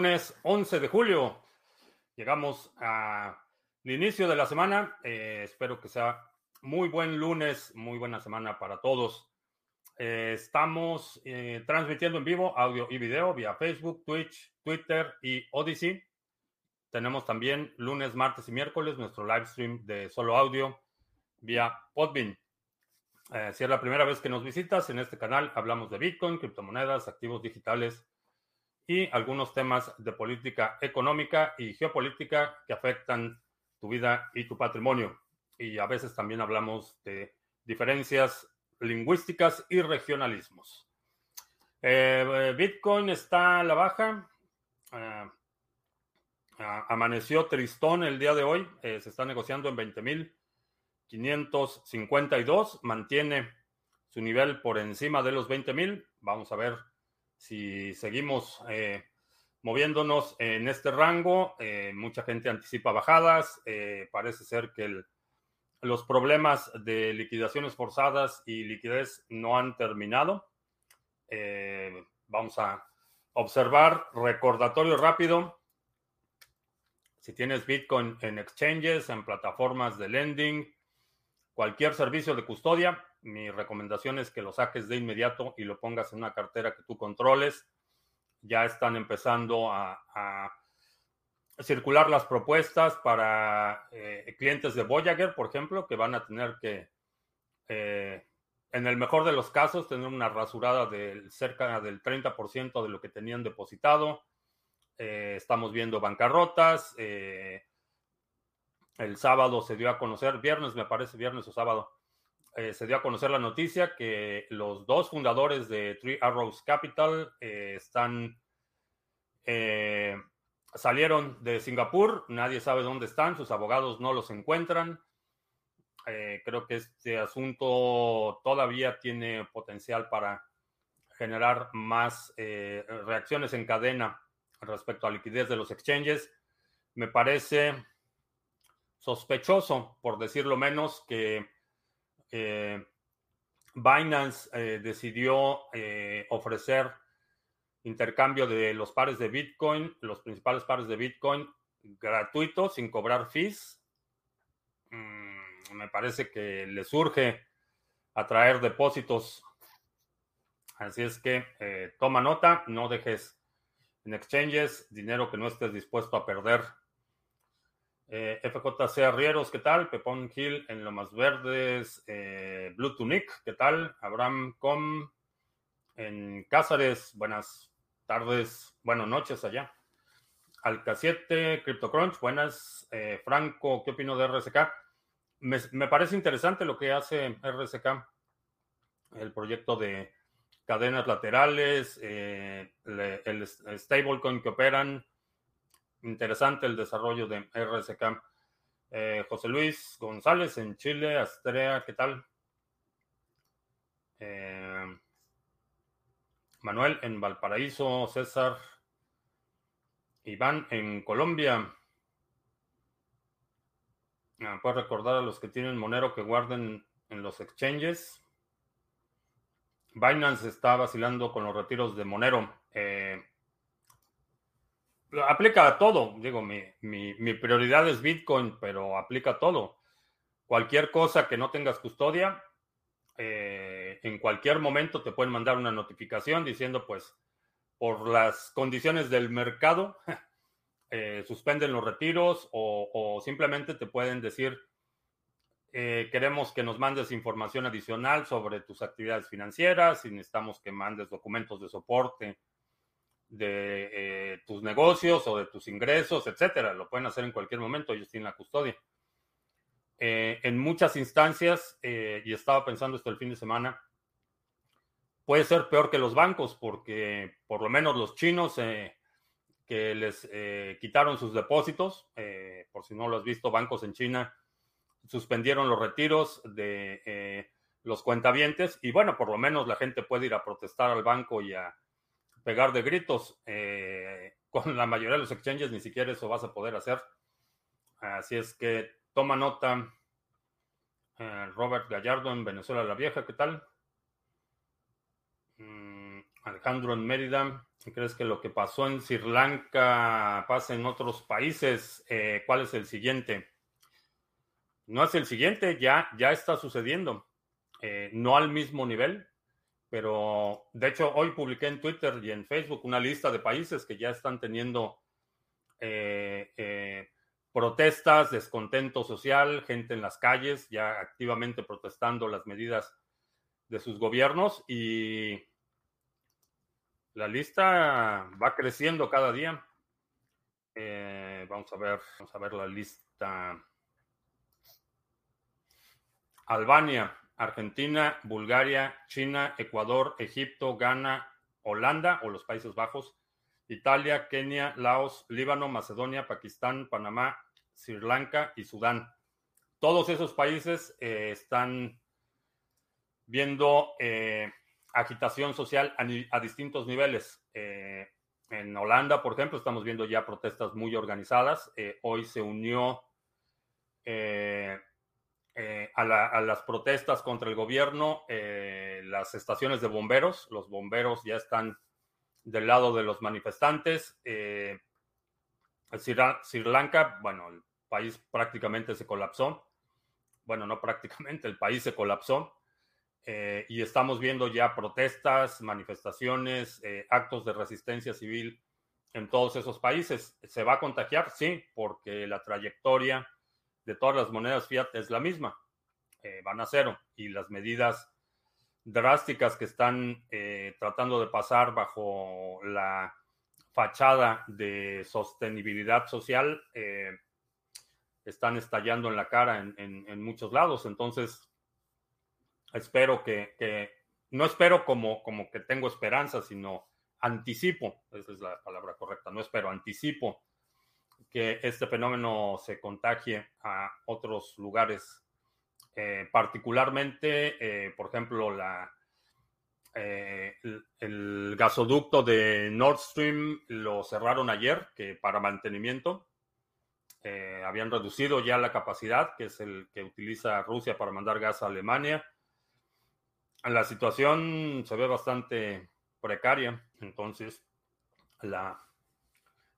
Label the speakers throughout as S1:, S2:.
S1: lunes 11 de julio. Llegamos al inicio de la semana. Eh, espero que sea muy buen lunes, muy buena semana para todos. Eh, estamos eh, transmitiendo en vivo audio y video vía Facebook, Twitch, Twitter y Odyssey. Tenemos también lunes, martes y miércoles nuestro live stream de solo audio vía Podbean. si es la primera vez que nos visitas en este canal, hablamos de Bitcoin, criptomonedas, activos digitales y algunos temas de política económica y geopolítica que afectan tu vida y tu patrimonio. Y a veces también hablamos de diferencias lingüísticas y regionalismos. Eh, Bitcoin está a la baja. Eh, amaneció tristón el día de hoy. Eh, se está negociando en 20.552. Mantiene su nivel por encima de los 20.000. Vamos a ver si seguimos eh, moviéndonos en este rango, eh, mucha gente anticipa bajadas. Eh, parece ser que los problemas de liquidaciones forzadas y liquidez no han terminado. vamos a observar recordatorio rápido. Si tienes Bitcoin en exchanges, en plataformas de lending, cualquier servicio de custodia, mi recomendación es que lo saques de inmediato y lo pongas en una cartera que tú controles. Ya están empezando a, circular las propuestas para eh, clientes de Voyager, por ejemplo, que van a tener que, eh, en el mejor de los casos, tener una rasurada de cerca del 30% de lo que tenían depositado. Eh, estamos viendo bancarrotas. el sábado se dio a conocer, viernes me parece, viernes o sábado, eh, se dio a conocer la noticia que los dos fundadores de Three Arrows Capital eh, están eh, salieron de Singapur, nadie sabe dónde están, sus abogados no los encuentran. creo que este asunto todavía tiene potencial para generar más reacciones en cadena respecto a liquidez de los exchanges. Me parece sospechoso, por decirlo menos, que eh, Binance eh, decidió eh, ofrecer intercambio de los pares de Bitcoin, los principales pares de Bitcoin gratuitos, sin cobrar fees. Mm, me parece que le surge atraer depósitos. Así es que toma nota, no dejes en exchanges dinero que no estés dispuesto a perder eh, FJC Arrieros, ¿qué tal? Pepón Hill en Lomas Verdes, eh, Blue ¿qué tal? Abraham Com en Cázares, buenas tardes, buenas noches allá. Alca 7, CryptoCrunch, buenas. Eh, Franco, ¿qué opino de RSK? Me, parece interesante lo que hace RSK, el proyecto de cadenas laterales, el stablecoin que operan interesante el desarrollo de RSK. Eh, José Luis González en Chile, Astrea, ¿qué tal? Eh, Manuel en Valparaíso, César, Iván en Colombia. Ah, ¿Puedes recordar a los que tienen Monero que guarden en los exchanges? Binance está vacilando con los retiros de Monero. Eh, aplica a todo. Digo, mi, prioridad es Bitcoin, pero aplica a todo. Cualquier cosa que no tengas custodia, eh, en cualquier momento te pueden mandar una notificación diciendo, pues, por las condiciones del mercado, eh, suspenden los retiros o, simplemente te pueden decir, eh, queremos que nos mandes información adicional sobre tus actividades financieras y necesitamos que mandes documentos de soporte de eh, tus negocios o de tus ingresos, etcétera. Lo pueden hacer en cualquier momento, ellos tienen la custodia. Eh, en muchas instancias, eh, y estaba pensando esto el fin de semana, puede ser peor que los bancos, porque por lo menos los chinos que les quitaron sus depósitos, por si no lo has visto, bancos en China suspendieron los retiros de los cuentavientes, y bueno, por lo menos la gente puede ir a protestar al banco y a pegar de gritos. Eh, con la mayoría de los exchanges ni siquiera eso vas a poder hacer. Así es que toma nota. Eh, Robert Gallardo en Venezuela la Vieja, ¿qué tal? Mm, Alejandro en Mérida, ¿crees que lo que pasó en Sri Lanka pasa en otros países? Eh, ¿Cuál es el siguiente? No es el siguiente, ya, ya está sucediendo. No al mismo nivel, pero de hecho hoy publiqué en Twitter y en Facebook una lista de países que ya están teniendo eh, protestas, descontento social, gente en las calles, ya activamente protestando las medidas de sus gobiernos y la lista va creciendo cada día. Eh, vamos a ver, vamos a ver la lista. Albania, Argentina, Bulgaria, China, Ecuador, Egipto, Ghana, Holanda o los Países Bajos, Italia, Kenia, Laos, Líbano, Macedonia, Pakistán, Panamá, Sri Lanka y Sudán. Todos esos países eh, están viendo eh, agitación social a, distintos niveles. Eh, en Holanda, por ejemplo, estamos viendo ya protestas muy organizadas. Hoy se unió eh, a, a, las protestas contra el gobierno las estaciones de bomberos. Los bomberos ya están del lado de los manifestantes. Sri Lanka, bueno, el país prácticamente se colapsó. Bueno, no prácticamente, el país se colapsó. Eh, y estamos viendo ya protestas, manifestaciones, eh, actos de resistencia civil en todos esos países. ¿Se va a contagiar? Sí, porque la trayectoria de todas las monedas fiat es la misma. Eh, van a cero. Y las medidas drásticas que están tratando de pasar bajo la fachada de sostenibilidad social están estallando en la cara en muchos lados. Entonces, espero que, no espero como, como que tengo esperanza, sino anticipo, esa es la palabra correcta, no espero, anticipo que este fenómeno se contagie a otros lugares, eh, particularmente, eh, por ejemplo, la, eh, el, gasoducto de Nord Stream lo cerraron ayer, que para mantenimiento. habían reducido ya la capacidad, que es el que utiliza Rusia para mandar gas a Alemania la situación se ve bastante precaria, entonces la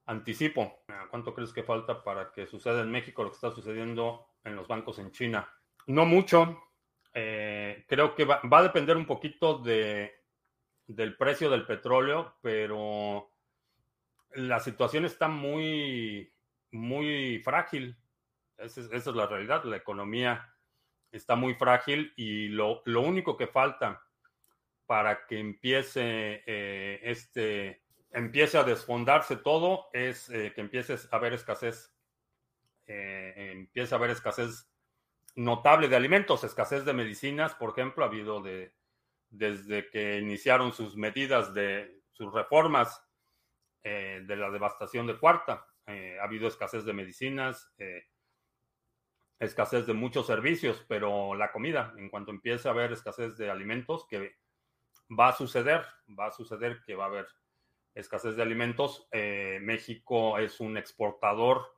S1: anticipo. ¿Cuánto crees que falta para que suceda en México lo que está sucediendo en los bancos en China? No mucho. Eh, creo que va, a depender un poquito de, del precio del petróleo, pero la situación está muy, muy frágil. esa es la realidad. La economía está muy frágil y lo, único que falta para que empiece eh, este empiece a desfondarse todo es eh, que empiece a haber escasez. Eh, empiece a haber escasez notable de alimentos escasez de medicinas por ejemplo ha habido de desde que iniciaron sus medidas de sus reformas de la devastación de cuarta ha habido escasez de medicinas escasez de muchos servicios, pero la comida, en cuanto empiece a haber escasez de alimentos, que va a suceder, va a suceder que va a haber escasez de alimentos. Eh, México es un exportador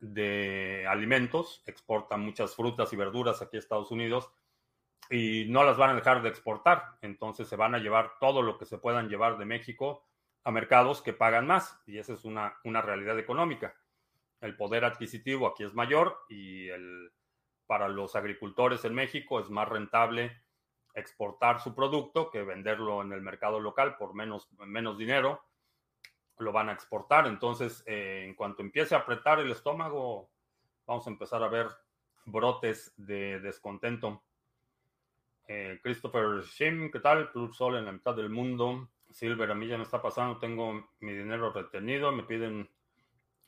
S1: de alimentos, exporta muchas frutas y verduras aquí a Estados Unidos y no las van a dejar de exportar. Entonces se van a llevar todo lo que se puedan llevar de México a mercados que pagan más y esa es una, una realidad económica el poder adquisitivo aquí es mayor y el, para los agricultores en México es más rentable exportar su producto que venderlo en el mercado local por menos, menos dinero. Lo van a exportar. Entonces, eh, en cuanto empiece a apretar el estómago, vamos a empezar a ver brotes de descontento. Eh, Christopher Shim, ¿qué tal? Club Sol en la mitad del mundo. Silver, a mí ya me está pasando, tengo mi dinero retenido, me piden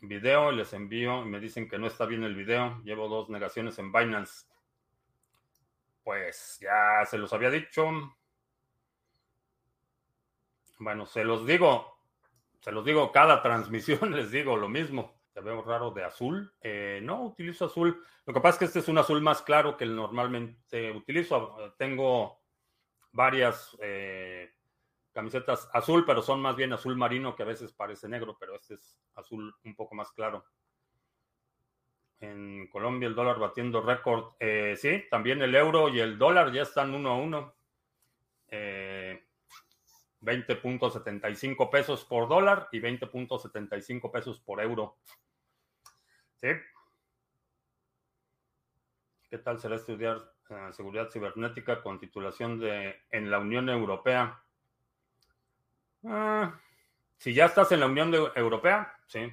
S1: video y les envío y me dicen que no está bien el video. Llevo dos negaciones en Binance. Pues ya se los había dicho. Bueno, se los digo, se los digo cada transmisión, les digo lo mismo. Te veo raro de azul. Eh, no, utilizo azul. Lo que pasa es que este es un azul más claro que el normalmente utilizo. Tengo varias eh, camisetas azul, pero son más bien azul marino, que a veces parece negro, pero este es azul un poco más claro. En Colombia el dólar batiendo récord. Eh, sí, también el euro y el dólar ya están uno a uno. Eh, 20.75 pesos por dólar y 20.75 pesos por euro. ¿Sí? ¿Qué tal será estudiar eh, seguridad cibernética con titulación de en la Unión Europea? Ah, si ya estás en la Unión Europea, sí.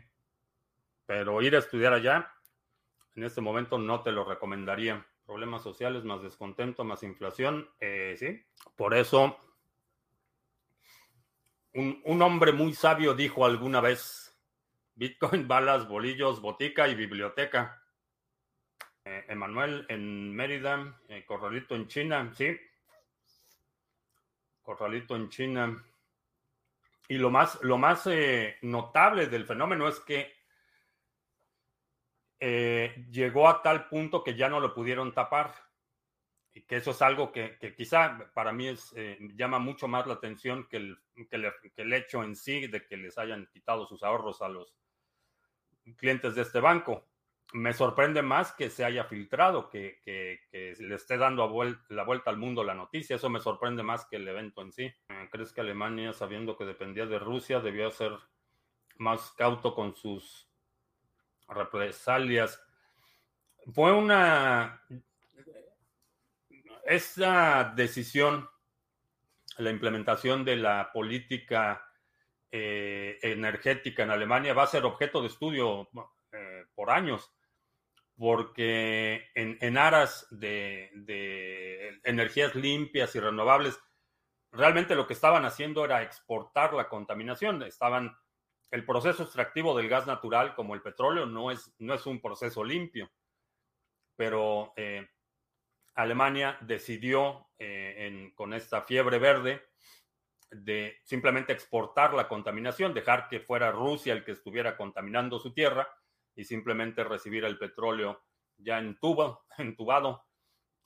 S1: Pero ir a estudiar allá, en este momento no te lo recomendaría. Problemas sociales, más descontento, más inflación, eh, sí. Por eso un, hombre muy sabio dijo alguna vez, Bitcoin, balas, bolillos, botica y biblioteca. Eh, Emanuel en Mérida, eh, Corralito en China, sí. Corralito en China. Y lo más, lo más eh, notable del fenómeno es que llegó a tal punto que ya no lo pudieron tapar y que eso es algo que, quizá para mí es, eh, llama mucho más la atención que el, que, hecho en sí de que les hayan quitado sus ahorros a los clientes de este banco. Me sorprende más que se haya filtrado, que, le esté dando la vuelta al mundo la noticia. Eso me sorprende más que el evento en sí. Eh, ¿Crees que Alemania, sabiendo que dependía de Rusia, debió ser más cauto con sus represalias? Fue una esa decisión, la implementación de la política eh, energética en Alemania va a ser objeto de estudio eh, por años, porque en, aras de, energías limpias y renovables, realmente lo que estaban haciendo era exportar la contaminación. Estaban, el proceso extractivo del gas natural, como el petróleo, no es, no es un proceso limpio, pero eh, Alemania decidió eh, con esta fiebre verde de simplemente exportar la contaminación, dejar que fuera Rusia el que estuviera contaminando su tierra y simplemente recibir el petróleo ya en entubado.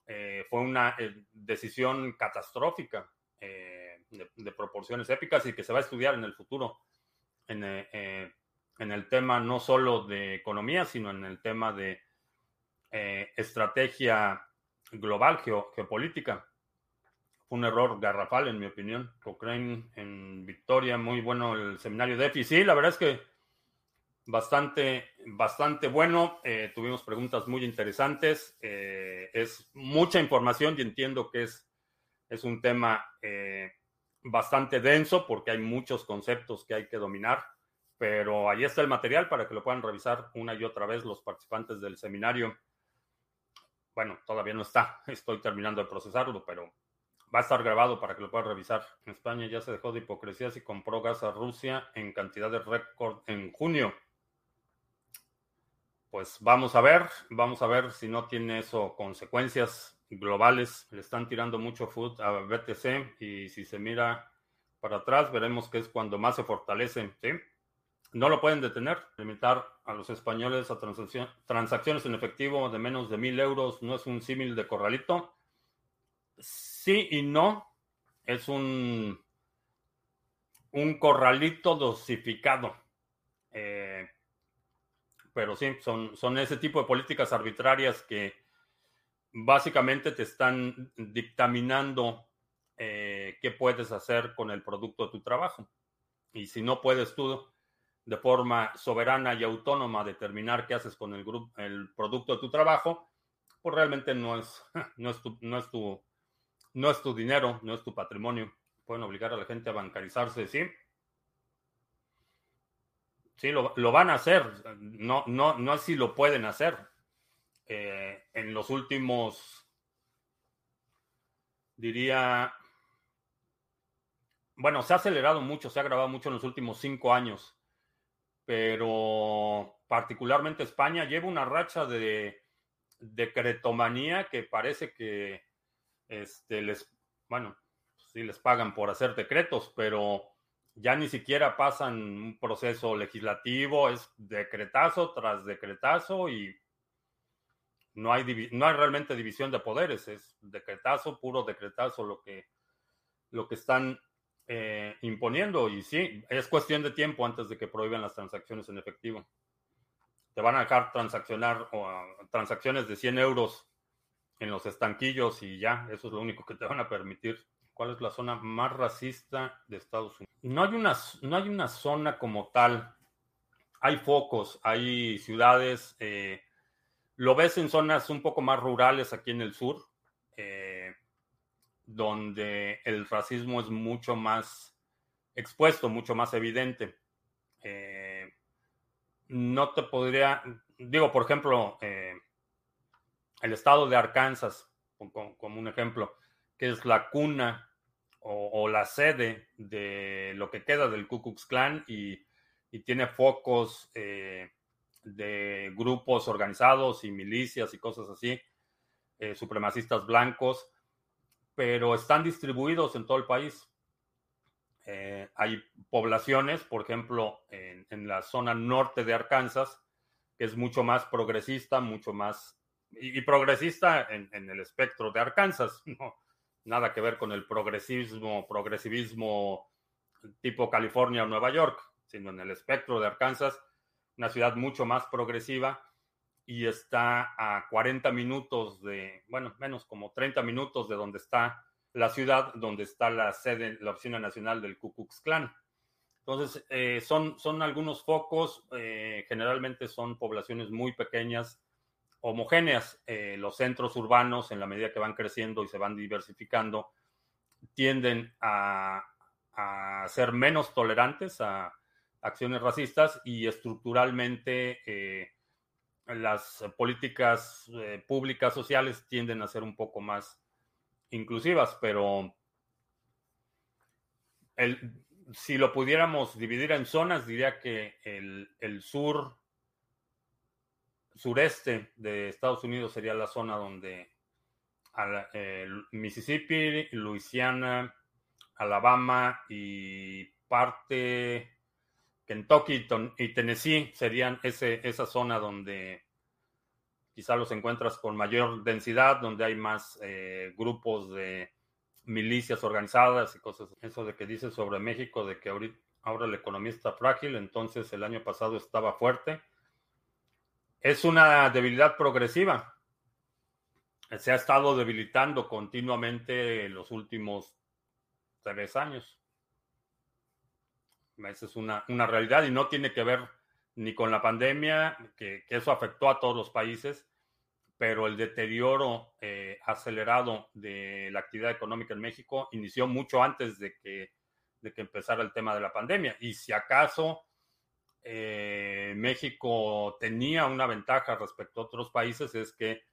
S1: Eh, fue una eh, decisión catastrófica de, proporciones épicas y que se va a estudiar en el futuro en, en el tema no solo de economía, sino en el tema de estrategia global geopolítica. Fue un error garrafal, en mi opinión. Cochrane en Victoria, muy bueno el seminario de EFI. Sí, la verdad es que bastante, bastante bueno. Eh, tuvimos preguntas muy interesantes. Eh, es mucha información y entiendo que es, es un tema eh, bastante denso porque hay muchos conceptos que hay que dominar. Pero ahí está el material para que lo puedan revisar una y otra vez los participantes del seminario bueno, todavía no está, estoy terminando de procesarlo, pero va a estar grabado para que lo puedas revisar. En España ya se dejó de hipocresías y compró gas a Rusia en cantidad de récord en junio. Pues vamos a ver, vamos a ver si no tiene eso consecuencias globales. Le están tirando mucho food a BTC y si se mira para atrás veremos que es cuando más se fortalece. ¿sí? No lo pueden detener. Limitar a los españoles a transacciones en efectivo de menos de mil euros no es un símil de corralito. Sí y no. Es un, un corralito dosificado. Eh, pero sí, son, son ese tipo de políticas arbitrarias que básicamente te están dictaminando eh, qué puedes hacer con el producto de tu trabajo. Y si no puedes tú de forma soberana y autónoma determinar qué haces con el, grupo, el producto de tu trabajo, pues realmente no es, no, es tu, no, es tu, no es tu dinero, no es tu patrimonio. Pueden obligar a la gente a bancarizarse, sí. Sí, lo, van a hacer. No, no, no lo pueden hacer. Eh, en los últimos, diría, bueno, se ha acelerado mucho, se ha grabado mucho en los últimos cinco años pero particularmente España lleva una racha de decretomanía que parece que este, les, bueno, sí les pagan por hacer decretos, pero ya ni siquiera pasan un proceso legislativo, es decretazo tras decretazo y no hay, no hay realmente división de poderes, es decretazo, puro decretazo lo que, lo que están eh, imponiendo y sí, es cuestión de tiempo antes de que prohíban las transacciones en efectivo. Te van a dejar transaccionar o, transacciones de 100 euros en los estanquillos y ya, eso es lo único que te van a permitir. ¿Cuál es la zona más racista de Estados Unidos? No hay una, no hay una zona como tal. Hay focos, hay ciudades. Eh, lo ves en zonas un poco más rurales aquí en el sur, eh, donde el racismo es mucho más expuesto, mucho más evidente. Eh, no te podría, digo, por ejemplo, el estado de Arkansas, como, un ejemplo, que es la cuna o, la sede de lo que queda del Ku Klux Klan y, tiene focos eh, de grupos organizados y milicias y cosas así, eh, supremacistas blancos, pero están distribuidos en todo el país. Eh, hay poblaciones, por ejemplo, en, la zona norte de Arkansas, que es mucho más progresista, mucho más y, progresista en, el espectro de Arkansas, no, nada que ver con el progresismo, progresivismo tipo California o Nueva York, sino en el espectro de Arkansas, una ciudad mucho más progresiva y está a 40 minutos de, bueno, menos como 30 minutos de donde está la ciudad, donde está la sede, la oficina nacional del Ku Klux Klan. Entonces, eh, son, son algunos focos, eh, generalmente son poblaciones muy pequeñas homogéneas. Eh, los centros urbanos, en la medida que van creciendo y se van diversificando, tienden a, ser menos tolerantes a acciones racistas y estructuralmente eh, las políticas eh, públicas sociales tienden a ser un poco más inclusivas, pero si lo pudiéramos dividir en zonas, diría que el, el sur sureste de Estados Unidos sería la zona donde Mississippi, Luisiana, Alabama y parte Kentucky y Tennessee serían ese, esa zona donde quizá los encuentras con mayor densidad, donde hay más eh, grupos de milicias organizadas y cosas. Eso de que dice sobre México, de que ahorita, ahora la economía está frágil, entonces el año pasado estaba fuerte es una debilidad progresiva. Se ha estado debilitando continuamente en los últimos tres años. Esa es una, realidad y no tiene que ver ni con la pandemia, que, eso afectó a todos los países, pero el deterioro eh, acelerado de la actividad económica en México inició mucho antes de que, de que empezara el tema de la pandemia. Y si acaso eh, México tenía una ventaja respecto a otros países es que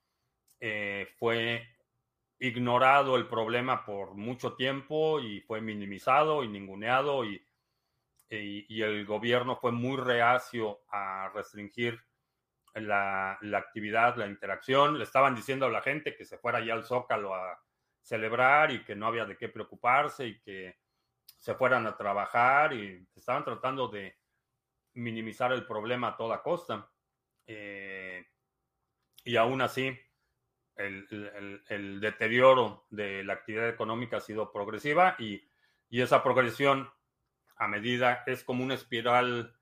S1: eh, fue ignorado el problema por mucho tiempo y fue minimizado y ninguneado y, y, el gobierno fue muy reacio a restringir la, la, actividad, la interacción. Le estaban diciendo a la gente que se fuera ya al Zócalo a celebrar y que no había de qué preocuparse y que se fueran a trabajar y estaban tratando de minimizar el problema a toda costa. Eh, y aún así, el, deterioro de la actividad económica ha sido progresiva y, esa progresión a medida es como una espiral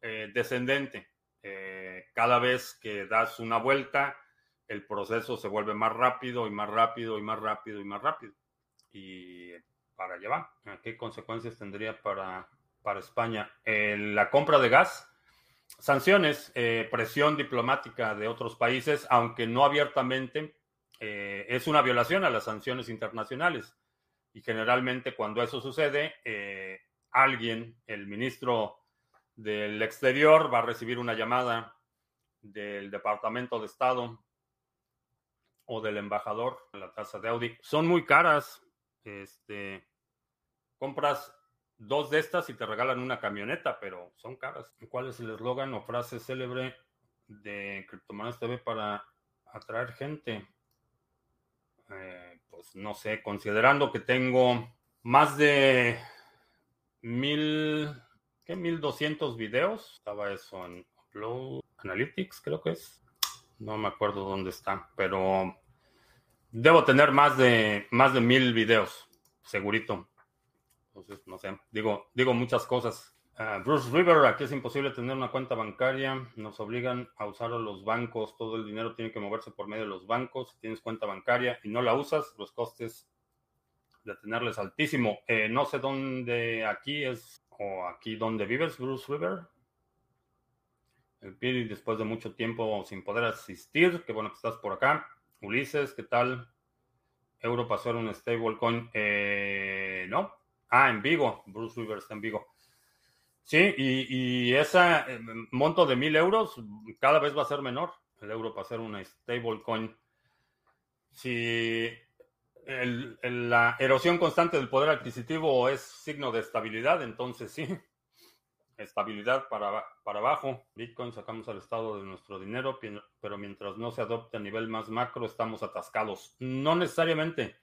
S1: eh, descendente. Eh, cada vez que das una vuelta, el proceso se vuelve más rápido y más rápido y más rápido y más rápido. Y para llevar, ¿qué consecuencias tendría para para España. la compra de gas, sanciones, eh, presión diplomática de otros países, aunque no abiertamente, eh, es una violación a las sanciones internacionales. Y generalmente cuando eso sucede, eh, alguien, el ministro del Exterior, va a recibir una llamada del Departamento de Estado o del embajador, la tasa de Audi. Son muy caras. Este, compras dos de estas y te regalan una camioneta, pero son caras. ¿Cuál es el eslogan o frase célebre de Cryptomonedas TV para atraer gente? Eh, pues no sé, considerando que tengo más de mil, ¿qué? 1200 videos. Estaba eso en Upload Analytics, creo que es. No me acuerdo dónde está, pero debo tener más de, más de mil videos, segurito. Entonces, no sé, digo, digo muchas cosas. Ah, Bruce River, aquí es imposible tener una cuenta bancaria, nos obligan a usar los bancos, todo el dinero tiene que moverse por medio de los bancos, si tienes cuenta bancaria y no la usas, los costes de tenerles altísimo. Eh, no sé dónde aquí es, o aquí donde vives, Bruce River. El Piri, después de mucho tiempo sin poder asistir, qué bueno que estás por acá. Ulises, ¿qué tal? Euro pasó a un stablecoin. Eh, no. Ah, en Vigo. Bruce River está en Vigo. Sí, y, y ese eh, monto de mil euros cada vez va a ser menor. El euro para ser una stablecoin. Si la erosión constante del poder adquisitivo es signo de estabilidad, entonces sí, estabilidad para, para abajo. Bitcoin sacamos al estado de nuestro dinero, pero mientras no se adopte a nivel más macro, estamos atascados. No necesariamente.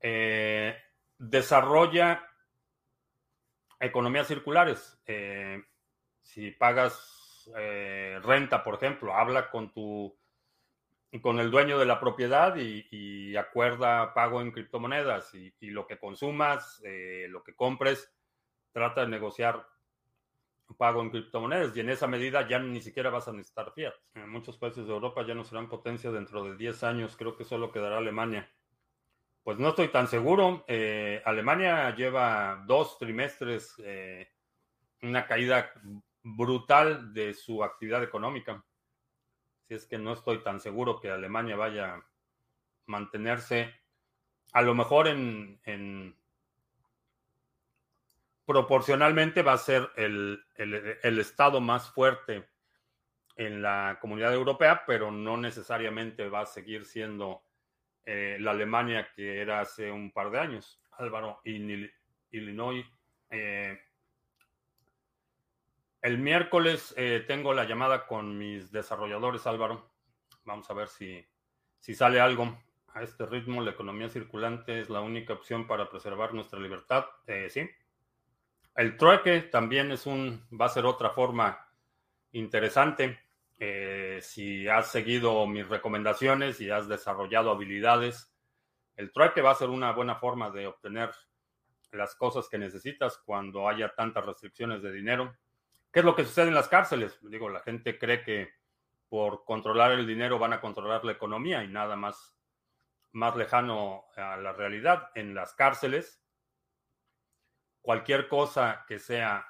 S1: Eh, desarrolla economías circulares. Eh, si pagas eh, renta, por ejemplo, habla con tu con el dueño de la propiedad y, acuerda pago en criptomonedas y, lo que consumas, eh, lo que compres, trata de negociar pago en criptomonedas y en esa medida ya ni siquiera vas a necesitar fiat. En muchos países de Europa ya no serán potencia dentro de 10 años, creo que solo quedará Alemania. Pues no estoy tan seguro. Eh, Alemania lleva dos trimestres eh, una caída brutal de su actividad económica. Si es que no estoy tan seguro que Alemania vaya a mantenerse, a lo mejor en, proporcionalmente va a ser el, estado más fuerte en la comunidad europea, pero no necesariamente va a seguir siendo eh, la Alemania que era hace un par de años. Álvaro, Illinois. Eh, el miércoles eh, tengo la llamada con mis desarrolladores, Álvaro. Vamos a ver si, si sale algo. A este ritmo, la economía circulante es la única opción para preservar nuestra libertad. sí. El trueque también es un, va a ser otra forma interesante. Eh, si has seguido mis recomendaciones y has desarrollado habilidades, el trueque va a ser una buena forma de obtener las cosas que necesitas cuando haya tantas restricciones de dinero. ¿Qué es lo que sucede en las cárceles? Digo, la gente cree que por controlar el dinero van a controlar la economía y nada más, más lejano a la realidad. En las cárceles, cualquier cosa que sea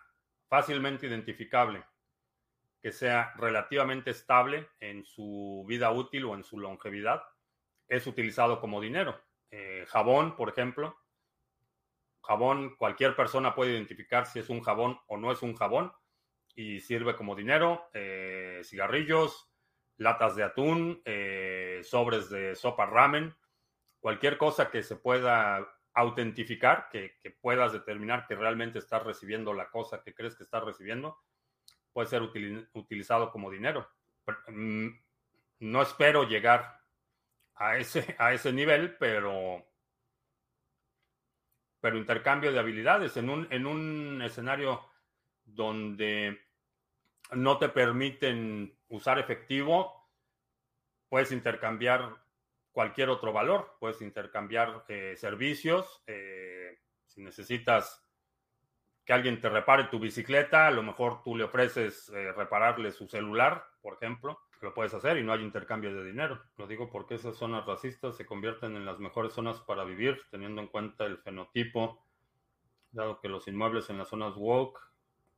S1: fácilmente identificable que sea relativamente estable en su vida útil o en su longevidad, es utilizado como dinero. Eh, jabón, por ejemplo. Jabón, cualquier persona puede identificar si es un jabón o no es un jabón y sirve como dinero. Eh, cigarrillos, latas de atún, eh, sobres de sopa ramen, cualquier cosa que se pueda autentificar, que, que puedas determinar que realmente estás recibiendo la cosa que crees que estás recibiendo, puede ser utilizado como dinero. Mm, no espero llegar a ese, a ese nivel, pero, pero intercambio de habilidades en un, en un escenario donde no te permiten usar efectivo, puedes intercambiar cualquier otro valor, puedes intercambiar eh, servicios, eh, si necesitas que alguien te repare tu bicicleta, a lo mejor tú le ofreces eh, repararle su celular, por ejemplo, lo puedes hacer y no hay intercambio de dinero. Lo digo porque esas zonas racistas se convierten en las mejores zonas para vivir, teniendo en cuenta el fenotipo, dado que los inmuebles en las zonas woke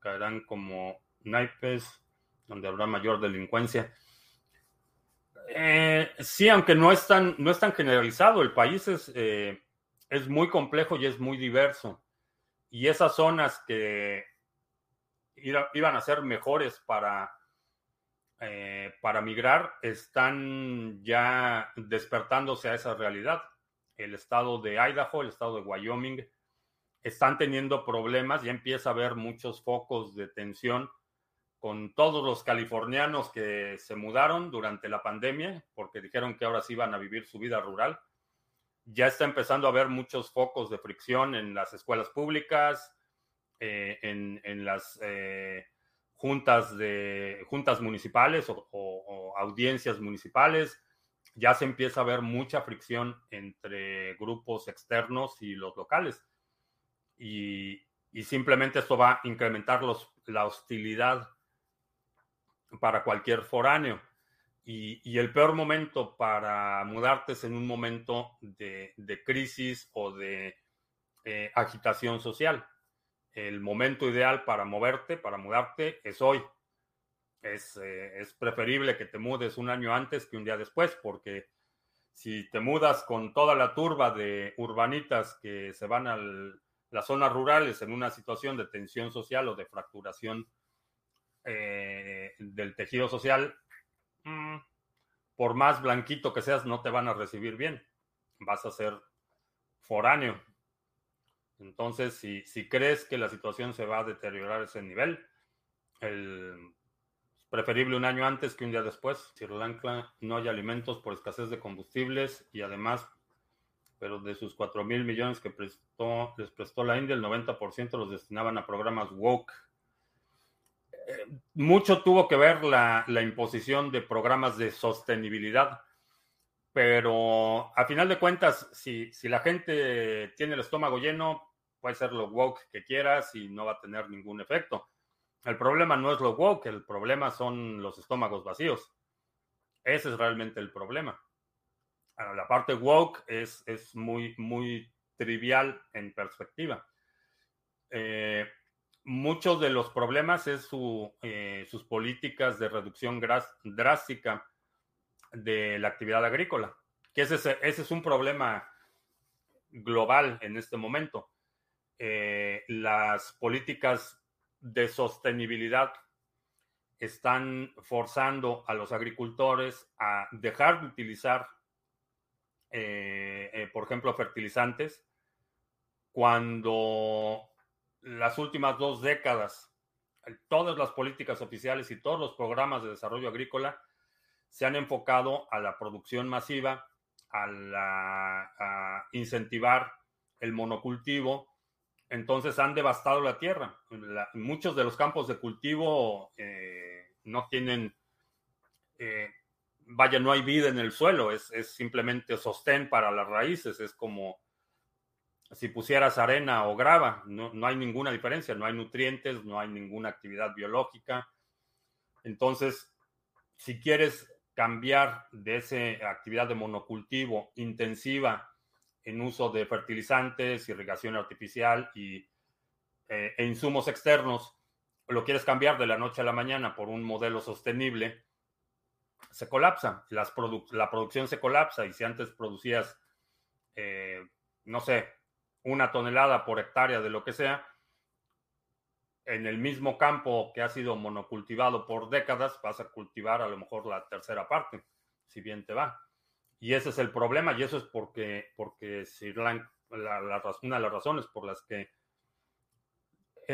S1: caerán como naipes, donde habrá mayor delincuencia. Eh, sí, aunque no es tan, no es tan generalizado, el país es, eh, es muy complejo y es muy diverso y esas zonas que iban a ser mejores para, eh, para migrar están ya despertándose a esa realidad. El estado de Idaho, el estado de Wyoming, están teniendo problemas, ya empieza a haber muchos focos de tensión con todos los californianos que se mudaron durante la pandemia, porque dijeron que ahora sí iban a vivir su vida rural ya está empezando a haber muchos focos de fricción en las escuelas públicas, eh, en, las eh, juntas, de, juntas municipales o, audiencias municipales. Ya se empieza a ver mucha fricción entre grupos externos y los locales. Y, simplemente esto va a incrementar los, la hostilidad para cualquier foráneo. Y, el peor momento para mudarte es en un momento de, crisis o de eh, agitación social. El momento ideal para moverte, para mudarte, es hoy. Es, eh, es preferible que te mudes un año antes que un día después, porque si te mudas con toda la turba de urbanitas que se van a las zonas rurales en una situación de tensión social o de fracturación eh, del tejido social, mm, por más blanquito que seas, no te van a recibir bien. Vas a ser foráneo. Entonces, si, si crees que la situación se va a deteriorar a ese nivel, el Preferible un año antes que un día después. Sri Lanka no hay alimentos por escasez de combustibles y además, pero de sus 4 mil millones que prestó, les prestó la India, el 90% los destinaban a programas woke. Eh, mucho tuvo que ver la, imposición de programas de sostenibilidad, pero a final de cuentas, si, si la gente tiene el estómago lleno, puede ser lo woke que quieras y no va a tener ningún efecto el problema no es lo woke, el problema son los estómagos vacíos. Ese es realmente el problema. La parte woke es, es muy, muy trivial en perspectiva. Eh, muchos de los problemas es su, eh, sus políticas de reducción drástica de la actividad agrícola, que ese, ese es un problema global en este momento. Eh, las políticas de sostenibilidad están forzando a los agricultores a dejar de utilizar, eh, eh, por ejemplo, fertilizantes, cuando las últimas dos décadas, todas las políticas oficiales y todos los programas de desarrollo agrícola se han enfocado a la producción masiva, a, incentivar el monocultivo, entonces han devastado la tierra. muchos de los campos de cultivo eh, no tienen, vaya, no hay vida en el suelo, es, simplemente sostén para las raíces, es como si pusieras arena o grava, no, no hay ninguna diferencia, no hay nutrientes, no hay ninguna actividad biológica. Entonces, si quieres cambiar de esa actividad de monocultivo intensiva en uso de fertilizantes, irrigación artificial y, eh, e insumos externos, lo quieres cambiar de la noche a la mañana por un modelo sostenible, se colapsa, Las la producción se colapsa y si antes producías, eh, no sé, una tonelada por hectárea de lo que sea, en el mismo campo que ha sido monocultivado por décadas, vas a cultivar a lo mejor la tercera parte, si bien te va. Y ese es el problema, y eso es porque, porque Sri Lanka, la, una de las razones por las que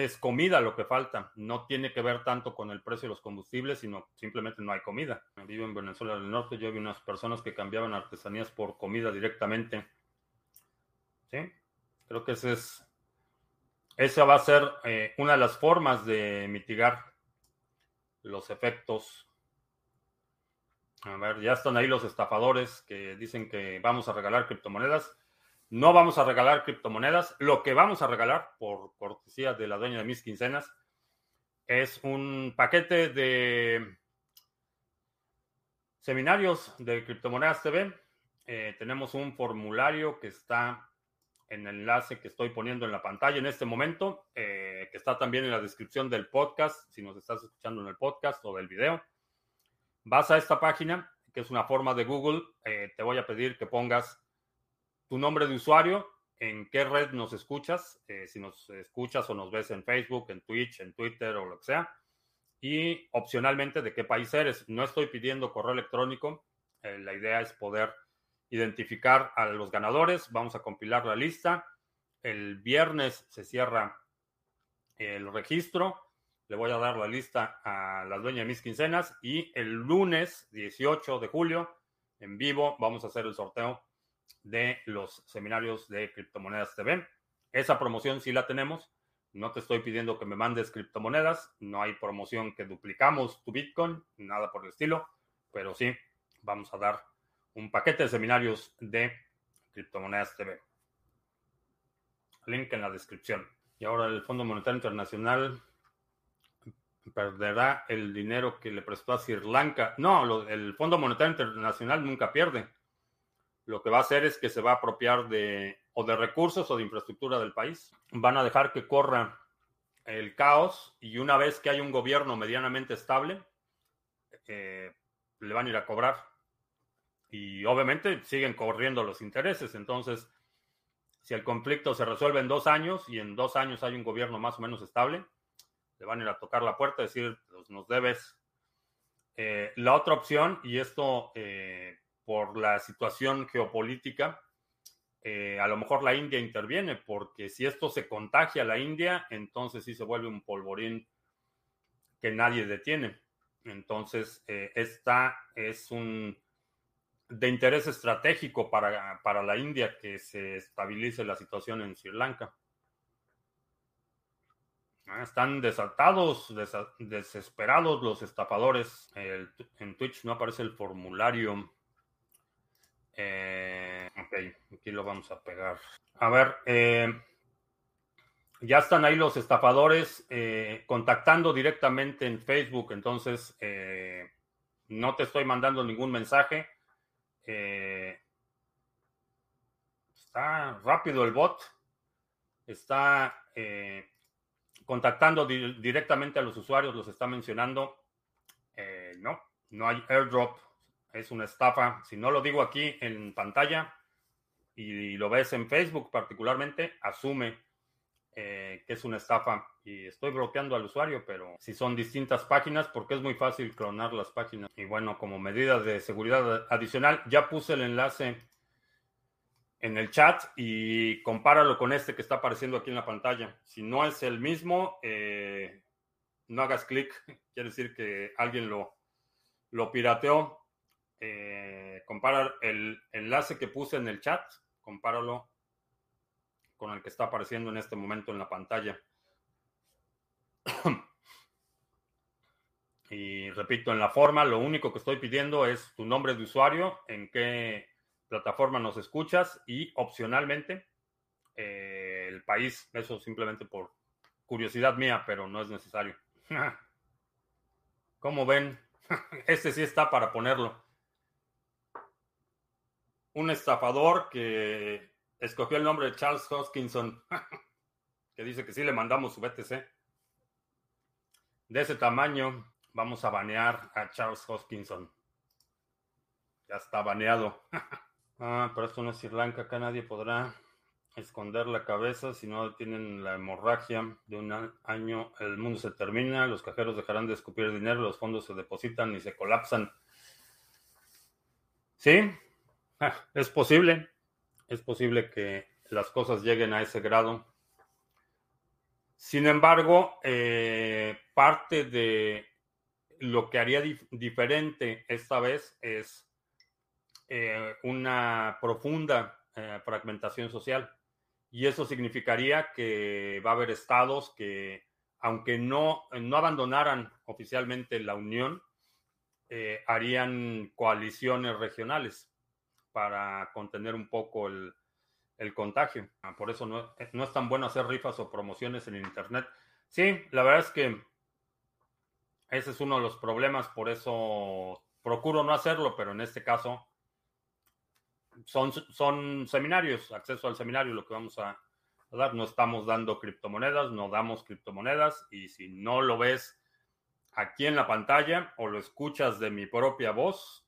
S1: es comida lo que falta. No tiene que ver tanto con el precio de los combustibles, sino simplemente no hay comida. Vivo en Venezuela del Norte, yo vi unas personas que cambiaban artesanías por comida directamente. ¿Sí? Creo que ese es, esa va a ser eh, una de las formas de mitigar los efectos a ver, ya están ahí los estafadores que dicen que vamos a regalar criptomonedas. No vamos a regalar criptomonedas. Lo que vamos a regalar, por cortesía de la dueña de mis quincenas, es un paquete de seminarios de Criptomonedas TV. Eh, tenemos un formulario que está en el enlace que estoy poniendo en la pantalla en este momento, eh, que está también en la descripción del podcast, si nos estás escuchando en el podcast o del video. Vas a esta página, que es una forma de Google, eh, te voy a pedir que pongas tu nombre de usuario, en qué red nos escuchas, eh, si nos escuchas o nos ves en Facebook, en Twitch, en Twitter o lo que sea, y opcionalmente de qué país eres. No estoy pidiendo correo electrónico, eh, la idea es poder identificar a los ganadores, vamos a compilar la lista. El viernes se cierra el registro le voy a dar la lista a la dueña de mis quincenas y el lunes 18 de julio, en vivo, vamos a hacer el sorteo de los seminarios de criptomonedas TV. Esa promoción sí la tenemos. No te estoy pidiendo que me mandes criptomonedas. No hay promoción que duplicamos tu Bitcoin, nada por el estilo. Pero sí, vamos a dar un paquete de seminarios de criptomonedas TV. Link en la descripción. Y ahora el Fondo Monetario Internacional perderá el dinero que le prestó a Sri Lanka. No, el Fondo Monetario Internacional nunca pierde. Lo que va a hacer es que se va a apropiar de o de recursos o de infraestructura del país. Van a dejar que corra el caos y una vez que hay un gobierno medianamente estable, eh, le van a ir a cobrar. Y obviamente siguen corriendo los intereses. Entonces, si el conflicto se resuelve en dos años y en dos años hay un gobierno más o menos estable, le van a ir a tocar la puerta y decir, pues nos debes. Eh, la otra opción, y esto eh, por la situación geopolítica, eh, a lo mejor la India interviene, porque si esto se contagia a la India, entonces sí se vuelve un polvorín que nadie detiene. Entonces, esta es un de interés estratégico para, para la India que se estabilice la situación en Sri Lanka. Ah, están desatados, desesperados los estafadores. en Twitch no aparece el formulario. Eh, ok, aquí lo vamos a pegar. A ver, eh, ya están ahí los estafadores eh, contactando directamente en Facebook. Entonces, no te estoy mandando ningún mensaje. está rápido el bot. Está contactando directamente a los usuarios, los está mencionando. No, no hay airdrop, es una estafa. Si no lo digo aquí en pantalla y lo ves en Facebook particularmente, asume eh, que es una estafa y estoy bloqueando al usuario, pero si son distintas páginas, porque es muy fácil clonar las páginas. Y bueno, como medida de seguridad adicional, ya puse el enlace en el chat y compáralo con este que está apareciendo aquí en la pantalla. Si no es el mismo, eh, no hagas clic. Quiere decir que alguien lo, lo pirateó. Eh, compara el enlace que puse en el chat, compáralo con el que está apareciendo en este momento en la pantalla. y repito, en la forma, lo único que estoy pidiendo es tu nombre de usuario, en qué plataforma nos escuchas y opcionalmente eh, el país, eso simplemente por curiosidad mía, pero no es necesario. Como ven, este sí está para ponerlo. Un estafador que escogió el nombre de Charles Hoskinson, que dice que sí le mandamos su BTC. De ese tamaño, vamos a banear a Charles Hoskinson. Ya está baneado. Ah, pero esto no es Sri acá nadie podrá esconder la cabeza si no tienen la hemorragia de un año, el mundo se termina, los cajeros dejarán de escupir dinero, los fondos se depositan y se colapsan. Sí, es posible, es posible que las cosas lleguen a ese grado. Sin embargo, eh, parte de lo que haría diferente esta vez es eh, una profunda eh, fragmentación social. Y eso significaría que va a haber estados que, aunque no, no abandonaran oficialmente la Unión, eh, harían coaliciones regionales para contener un poco el, el contagio. Ah, por eso no, no, es tan bueno hacer rifas o promociones en Internet. Sí, la verdad es que ese es uno de los problemas, por eso procuro no hacerlo, pero en este caso son, son seminarios, acceso al seminario, lo que vamos a, dar. No estamos dando criptomonedas, no damos criptomonedas y si no lo ves aquí en la pantalla o lo escuchas de mi propia voz,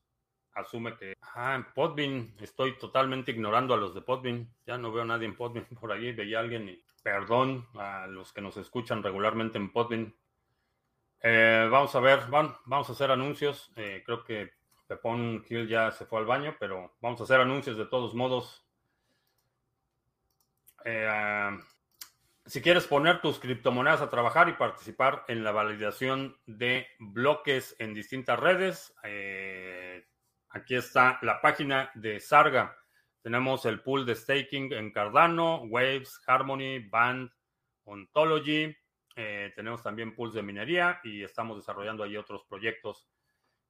S1: asume que, ah, en Podbean, estoy totalmente ignorando a los de Podbean. Ya no veo a nadie en Podbean por ahí, veía a alguien y perdón a los que nos escuchan regularmente en Podbean. Eh, vamos a ver, vamos a hacer anuncios. Eh, creo que Pepón Hill ya se fue al baño, pero vamos a hacer anuncios de todos modos. Eh, si quieres poner tus criptomonedas a trabajar y participar en la validación de bloques en distintas redes, eh, aquí está la página de Sarga. Tenemos el pool de staking en Cardano, Waves, Harmony, Band, Ontology. Eh, tenemos también pools de minería y estamos desarrollando ahí otros proyectos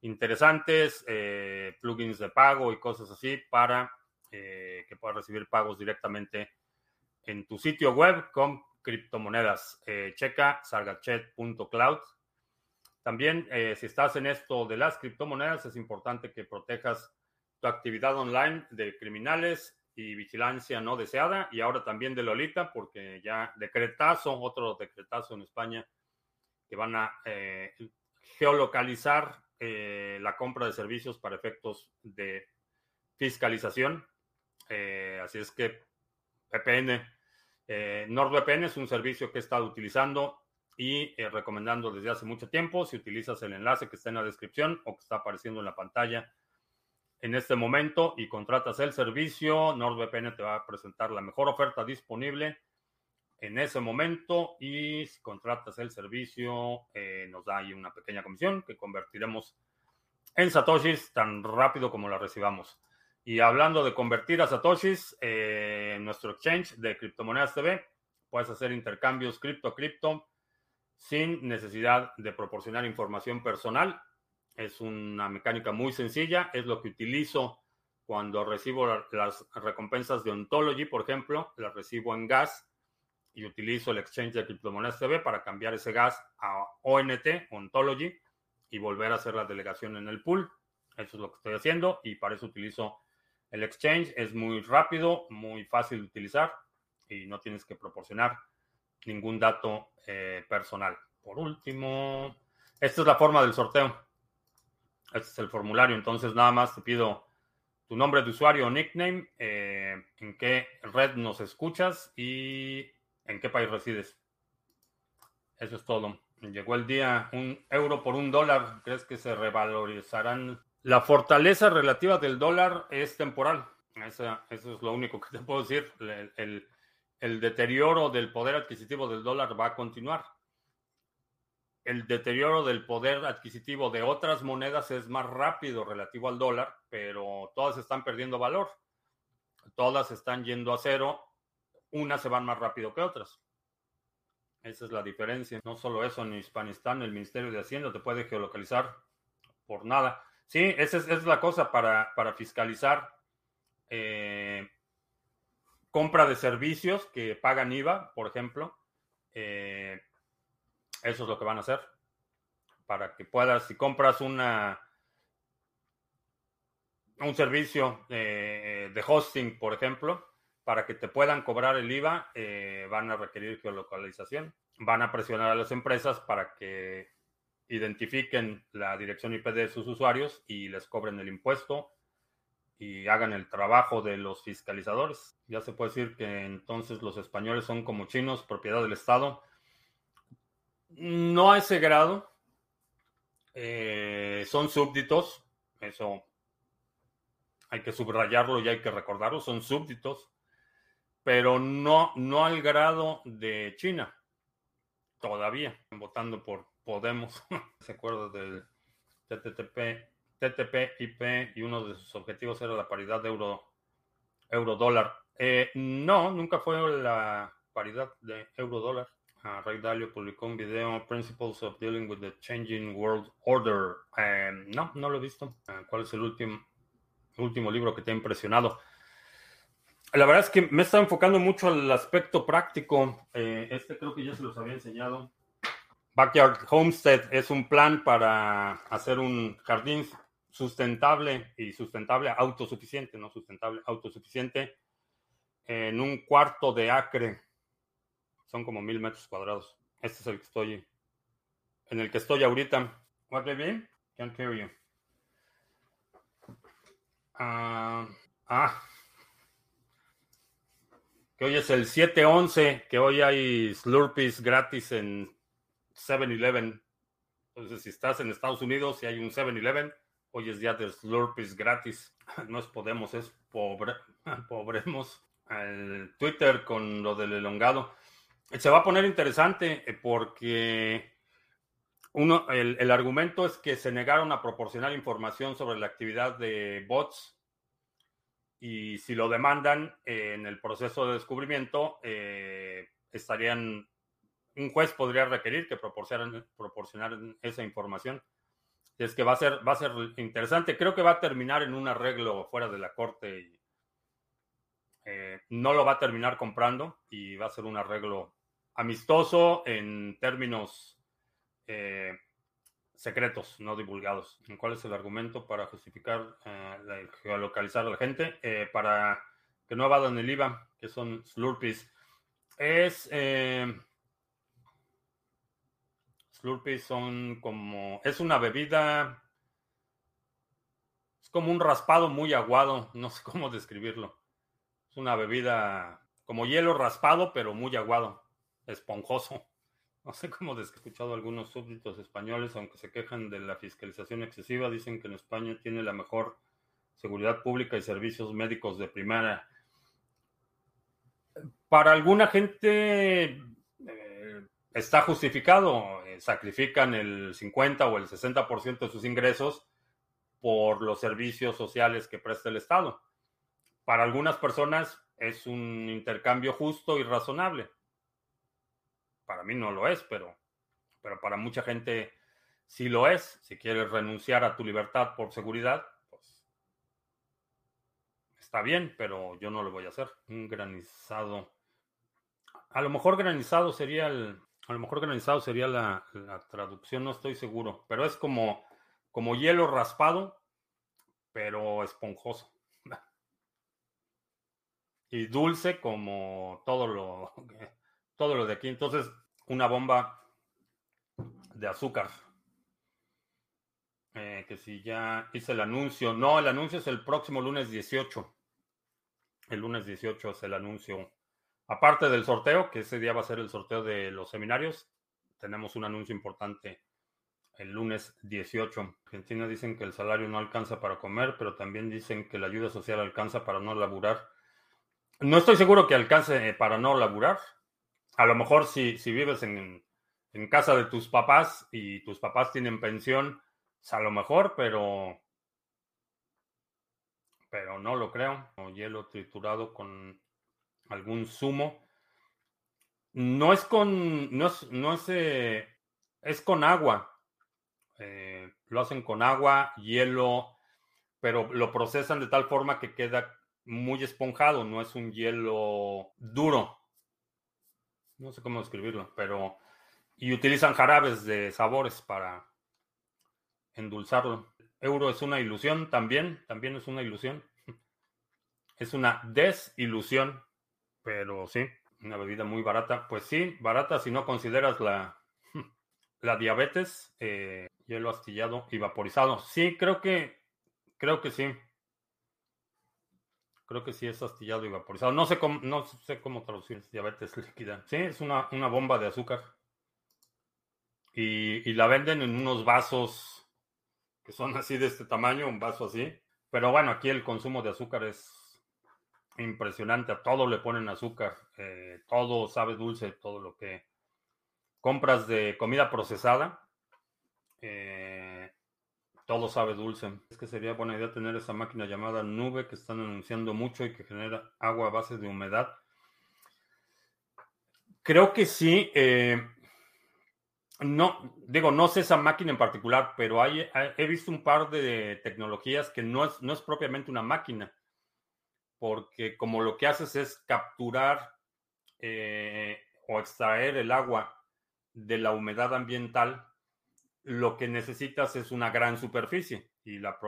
S1: interesantes, eh, plugins de pago y cosas así para eh, que puedas recibir pagos directamente en tu sitio web con criptomonedas. Checa sargachet.cloud También, eh, si estás en esto de las criptomonedas, es importante que protejas tu actividad online de criminales y vigilancia no deseada, y ahora también de Lolita, porque ya decretazo, otro decretazo en España, que van a eh, geolocalizar eh, la compra de servicios para efectos de fiscalización. Eh, así es que VPN, NordVPN es un servicio que he estado utilizando y recomendando desde hace mucho tiempo. Si utilizas el enlace que está en la descripción o que está apareciendo en la pantalla, en este momento y contratas el servicio, NordVPN te va a presentar la mejor oferta disponible en ese momento y si contratas el servicio eh, nos da ahí una pequeña comisión que convertiremos en satoshis tan rápido como la recibamos. Y hablando de convertir a satoshis, eh, nuestro exchange de criptomonedas TV puedes hacer intercambios cripto cripto sin necesidad de proporcionar información personal es una mecánica muy sencilla, es lo que utilizo cuando recibo las recompensas de Ontology, por ejemplo, las recibo en gas y utilizo el exchange de criptomonedas TV para cambiar ese gas a ONT, Ontology, y volver a hacer la delegación en el pool. Eso es lo que estoy haciendo y para eso utilizo el exchange. Es muy rápido, muy fácil de utilizar y no tienes que proporcionar ningún dato eh, personal. Por último, esta es la forma del sorteo. Este es el formulario, entonces nada más te pido tu nombre de usuario o nickname, eh, en qué red nos escuchas y en qué país resides. Eso es todo. Llegó el día, un euro por un dólar. ¿Crees que se revalorizarán? La fortaleza relativa del dólar es temporal. eso es lo único que te puedo decir. el deterioro del poder adquisitivo del dólar va a continuar el deterioro del poder adquisitivo de otras monedas es más rápido relativo al dólar, pero todas están perdiendo valor. Todas están yendo a cero. Unas se van más rápido que otras. Esa es la diferencia. No solo eso, en Hispanistán el Ministerio de Hacienda te puede geolocalizar por nada. Sí, esa es, la cosa para, fiscalizar eh, compra de servicios que pagan IVA, por ejemplo. Eh, eso es lo que van a hacer. Para que puedas, si compras una un servicio de, hosting, por ejemplo, para que te puedan cobrar el IVA, eh, van a requerir geolocalización. Van a presionar a las empresas para que identifiquen la dirección IP de sus usuarios y les cobren el impuesto y hagan el trabajo de los fiscalizadores. Ya se puede decir que entonces los españoles son como chinos, propiedad del Estado. No a ese grado. Eh, son súbditos. Eso hay que subrayarlo y hay que recordarlo. Son súbditos. Pero no, no al grado de China. Todavía. Votando por Podemos. Se acuerda del TTP, TTP IP y uno de sus objetivos era la paridad de euro, euro dólar. Eh, no, nunca fue la paridad de euro dólar. Ray Dalio publicó un video, Principles of Dealing with the Changing World Order. Em, no, no lo he visto. Ah, ¿Cuál es el último, libro que te ha impresionado? La verdad es que me está enfocando mucho al aspecto práctico. Eh, este creo que ya se los había enseñado. Backyard Homestead es un plan para hacer un jardín sustentable y sustentable, autosuficiente, no sustentable, autosuficiente, en un cuarto de acre son como mil metros cuadrados. Este es el que estoy, en el que estoy ahorita. What, baby? Can't hear you. ah, ah. que hoy es el 7-11, que hoy hay Slurpees gratis en 7-Eleven. Entonces, si estás en Estados Unidos y hay un 7-Eleven, hoy es día de Slurpees gratis. No es Podemos, es pobre, pobremos. El Twitter con lo del elongado. Se va a poner interesante eh, porque uno, el, argumento es que se negaron a proporcionar información sobre la actividad de bots y si lo demandan eh, en el proceso de descubrimiento, eh, estarían, un juez podría requerir que proporcionaran, proporcionaran esa información. Es que va a ser, va a ser interesante. Creo que va a terminar en un arreglo fuera de la corte y no lo va a terminar comprando y va a ser un arreglo amistoso en términos eh, secretos, no divulgados. ¿Cuál es el argumento para justificar eh, geolocalizar a la gente? Eh, para que no evadan el IVA, que son Slurpees. Es. Eh, Slurpees son como. Es una bebida. Es como un raspado muy aguado. No sé cómo describirlo. Es una bebida como hielo raspado, pero muy aguado. Esponjoso. No sé cómo he escuchado algunos súbditos españoles, aunque se quejan de la fiscalización excesiva, dicen que en España tiene la mejor seguridad pública y servicios médicos de primera. Para alguna gente está justificado, eh, sacrifican el 50 o el 60% de sus ingresos por los servicios sociales que presta el Estado. Para algunas personas es un intercambio justo y razonable para mí no lo es, pero, pero para mucha gente sí lo es. Si quieres renunciar a tu libertad por seguridad, pues está bien, pero yo no lo voy a hacer. Un granizado. A lo mejor granizado sería el. A lo mejor granizado sería la, la traducción, no estoy seguro. Pero es como, como hielo raspado, pero esponjoso. y dulce como todo lo todo lo de aquí. Entonces, una bomba de azúcar. Eh, que si ya hice el anuncio. No, el anuncio es el próximo lunes 18. El lunes 18 es el anuncio. Aparte del sorteo, que ese día va a ser el sorteo de los seminarios, tenemos un anuncio importante el lunes 18. Argentina dicen que el salario no alcanza para comer, pero también dicen que la ayuda social alcanza para no laburar. No estoy seguro que alcance para no laburar a lo mejor si, si vives en, casa de tus papás y tus papás tienen pensión, pues, a lo mejor, pero pero no lo creo. O hielo triturado con algún zumo. No es con, no es, no es, eh, es con agua. Eh, lo hacen con agua, hielo, pero lo procesan de tal forma que queda muy esponjado, no es un hielo duro no sé cómo describirlo, pero... Y utilizan jarabes de sabores para endulzarlo. Euro es una ilusión también, también es una ilusión. Es una desilusión, pero sí, una bebida muy barata. Pues sí, barata si no consideras la, la diabetes, eh, hielo astillado y vaporizado. Sí, creo que, creo que sí. Creo que sí es astillado y vaporizado. No sé cómo, no sé cómo traducir diabetes líquida. Sí, es una, bomba de azúcar. Y, la venden en unos vasos que son así de este tamaño, un vaso así. Pero bueno, aquí el consumo de azúcar es impresionante. A todo le ponen azúcar. Eh, todo sabe dulce, todo lo que compras de comida procesada. Eh, todo sabe dulce. Es que sería buena idea tener esa máquina llamada nube que están anunciando mucho y que genera agua a base de humedad. Creo que sí. Eh, no, digo, no sé esa máquina en particular, pero he visto un par de tecnologías que no es, no es propiamente una máquina, porque como lo que haces es capturar eh, o extraer el agua de la humedad ambiental lo que necesitas es una gran superficie y la,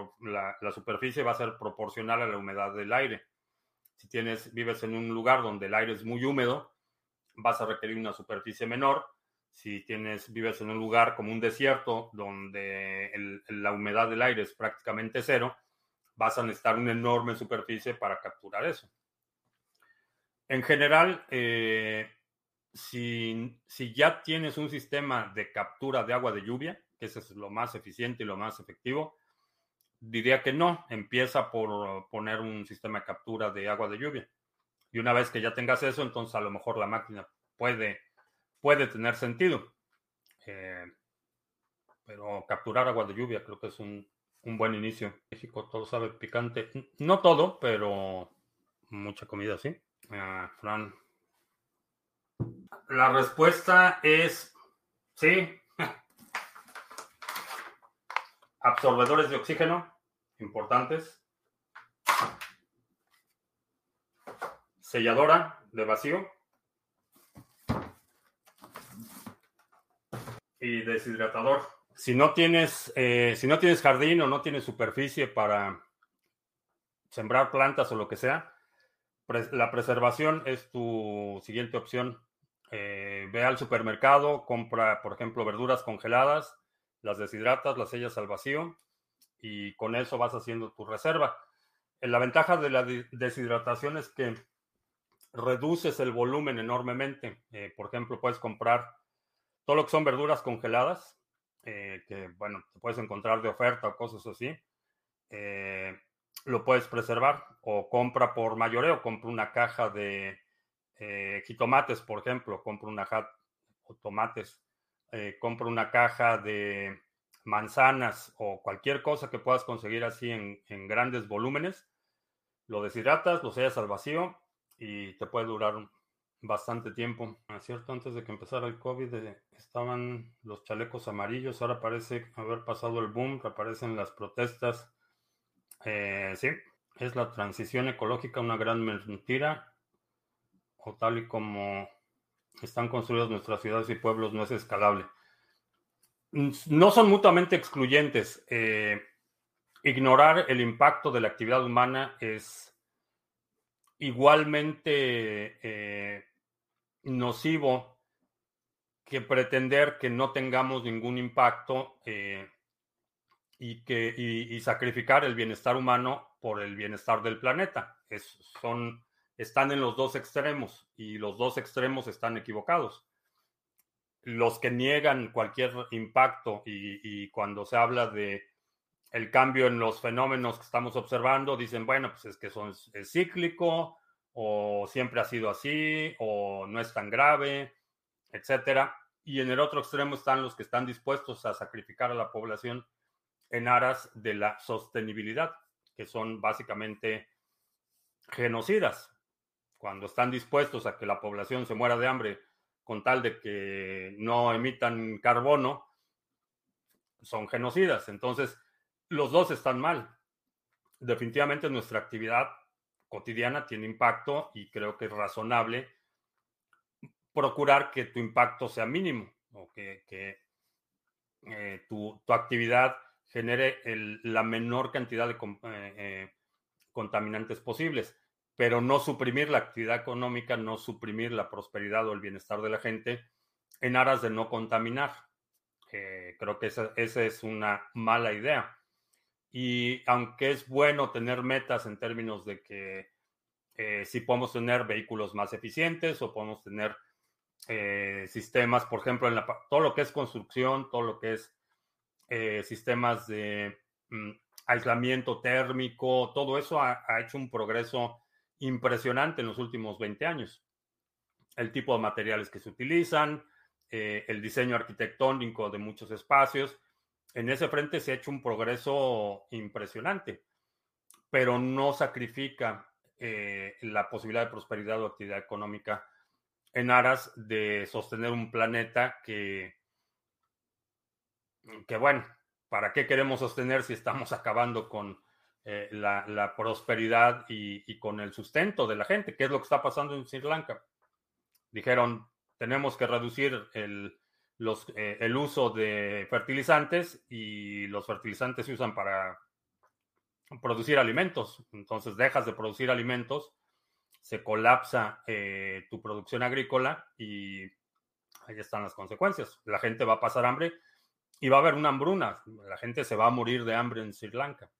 S1: superficie va a ser proporcional a la humedad del aire. Si tienes, vives en un lugar donde el aire es muy húmedo, vas a requerir una superficie menor. Si tienes, vives en un lugar como un desierto donde la humedad del aire es prácticamente cero, vas a necesitar una enorme superficie para capturar eso. En general, eh, si, ya tienes un sistema de captura de agua de lluvia, que ese es lo más eficiente y lo más efectivo, diría que no, empieza por poner un sistema de captura de agua de lluvia. Y una vez que ya tengas eso, entonces a lo mejor la máquina puede, puede tener sentido. Eh, pero capturar agua de lluvia creo que es un, buen inicio. México todo sabe picante. No todo, pero mucha comida, sí. Ah, Fran, la respuesta es sí. Absorbedores de oxígeno, importantes. Selladora de vacío. Y deshidratador. Si no tienes, eh, si no tienes jardín o no tienes superficie para sembrar plantas o lo que sea, la preservación es tu siguiente opción. Eh, ve al supermercado, compra, por ejemplo, verduras congeladas, las deshidratas, las sellas al vacío y con eso vas haciendo tu reserva. La ventaja de la deshidratación es que reduces el volumen enormemente. Eh, por ejemplo, puedes comprar todo lo que son verduras congeladas, eh, que bueno, te puedes encontrar de oferta o cosas así. Eh, lo puedes preservar o compra por mayoreo, compra una caja de jitomates, por ejemplo, compra una caja o tomates, compra una caja de manzanas o cualquier cosa que puedas conseguir así en, en grandes volúmenes, lo deshidratas, lo sellas al vacío y te puede durar bastante tiempo. Cierto, antes de que empezara el COVID eh, estaban los chalecos amarillos, ahora parece haber pasado el boom, aparecen las protestas. Eh, sí, es la transición ecológica una gran mentira, o tal y como están construidas nuestras ciudades y pueblos, no es escalable. No son mutuamente excluyentes. Eh, ignorar el impacto de la actividad humana es igualmente nocivo que pretender que no tengamos ningún impacto eh, y, que, y, sacrificar el bienestar humano por el bienestar del planeta. son, están en los dos extremos y los dos extremos están equivocados. Los que niegan cualquier impacto y, y cuando se habla de el cambio en los fenómenos que estamos observando, dicen, bueno, pues es que son, es cíclico, o siempre ha sido así, o no es tan grave, etcétera. Y en el otro extremo están los que están dispuestos a sacrificar a la población en aras de la sostenibilidad, que son básicamente genocidas. Cuando están dispuestos a que la población se muera de hambre con tal de que no emitan carbono, son genocidas. Entonces, los dos están mal. Definitivamente nuestra actividad cotidiana tiene impacto y creo que es razonable procurar que tu impacto sea mínimo o que, eh, tu, actividad genere la menor cantidad de eh, eh, contaminantes posibles, pero no suprimir la actividad económica, no suprimir la prosperidad o el bienestar de la gente en aras de no contaminar. creo que esa, es una mala idea. Y aunque es bueno tener metas en términos de que eh, si podemos tener vehículos más eficientes o podemos tener eh, sistemas, por ejemplo, en todo lo que es construcción, todo lo que es eh, sistemas de mm, aislamiento térmico, todo eso ha, hecho un progreso impresionante en los últimos 20 años. El tipo de materiales que se utilizan, el diseño arquitectónico de muchos espacios, en ese frente se ha hecho un progreso impresionante, pero no sacrifica eh, la posibilidad de prosperidad o actividad económica en aras de sostener un planeta que, que bueno, ¿para qué queremos sostener si estamos acabando con eh, la, prosperidad y, con el sustento de la gente? ¿Qué es lo que está pasando en Sri Lanka? Dijeron, tenemos que reducir el, eh, el uso de fertilizantes y los fertilizantes se usan para producir alimentos. Entonces dejas de producir alimentos, se colapsa eh, tu producción agrícola y ahí están las consecuencias. La gente va a pasar hambre y va a haber una hambruna. La gente se va a morir de hambre en Sri Lanka.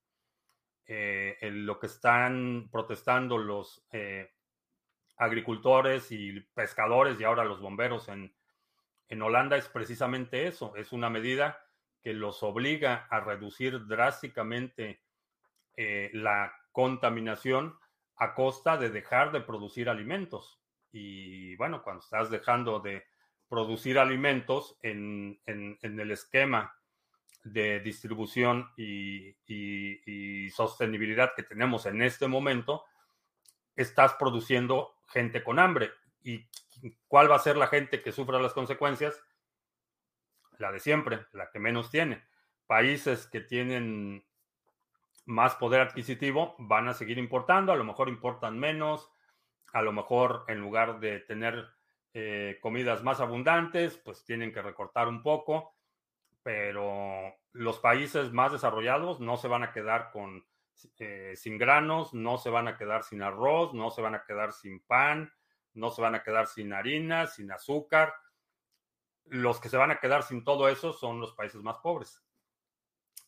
S1: Eh, lo que están protestando los agricultores y pescadores y ahora los bomberos en en Holanda es precisamente eso, es una medida que los obliga a reducir drásticamente eh, la contaminación a costa de dejar de producir alimentos. Y bueno, cuando estás dejando de producir alimentos en, el esquema de distribución y, y, sostenibilidad que tenemos en este momento, estás produciendo gente con hambre. ¿Y cuál va a ser la gente que sufra las consecuencias? La de siempre, la que menos tiene. Países que tienen más poder adquisitivo van a seguir importando, a lo mejor importan menos, a lo mejor en lugar de tener eh, comidas más abundantes, pues tienen que recortar un poco, pero los países más desarrollados no se van a quedar con eh, sin granos, no se van a quedar sin arroz, no se van a quedar sin pan, no se van a quedar sin harina, sin azúcar. Los que se van a quedar sin todo eso son los países más pobres.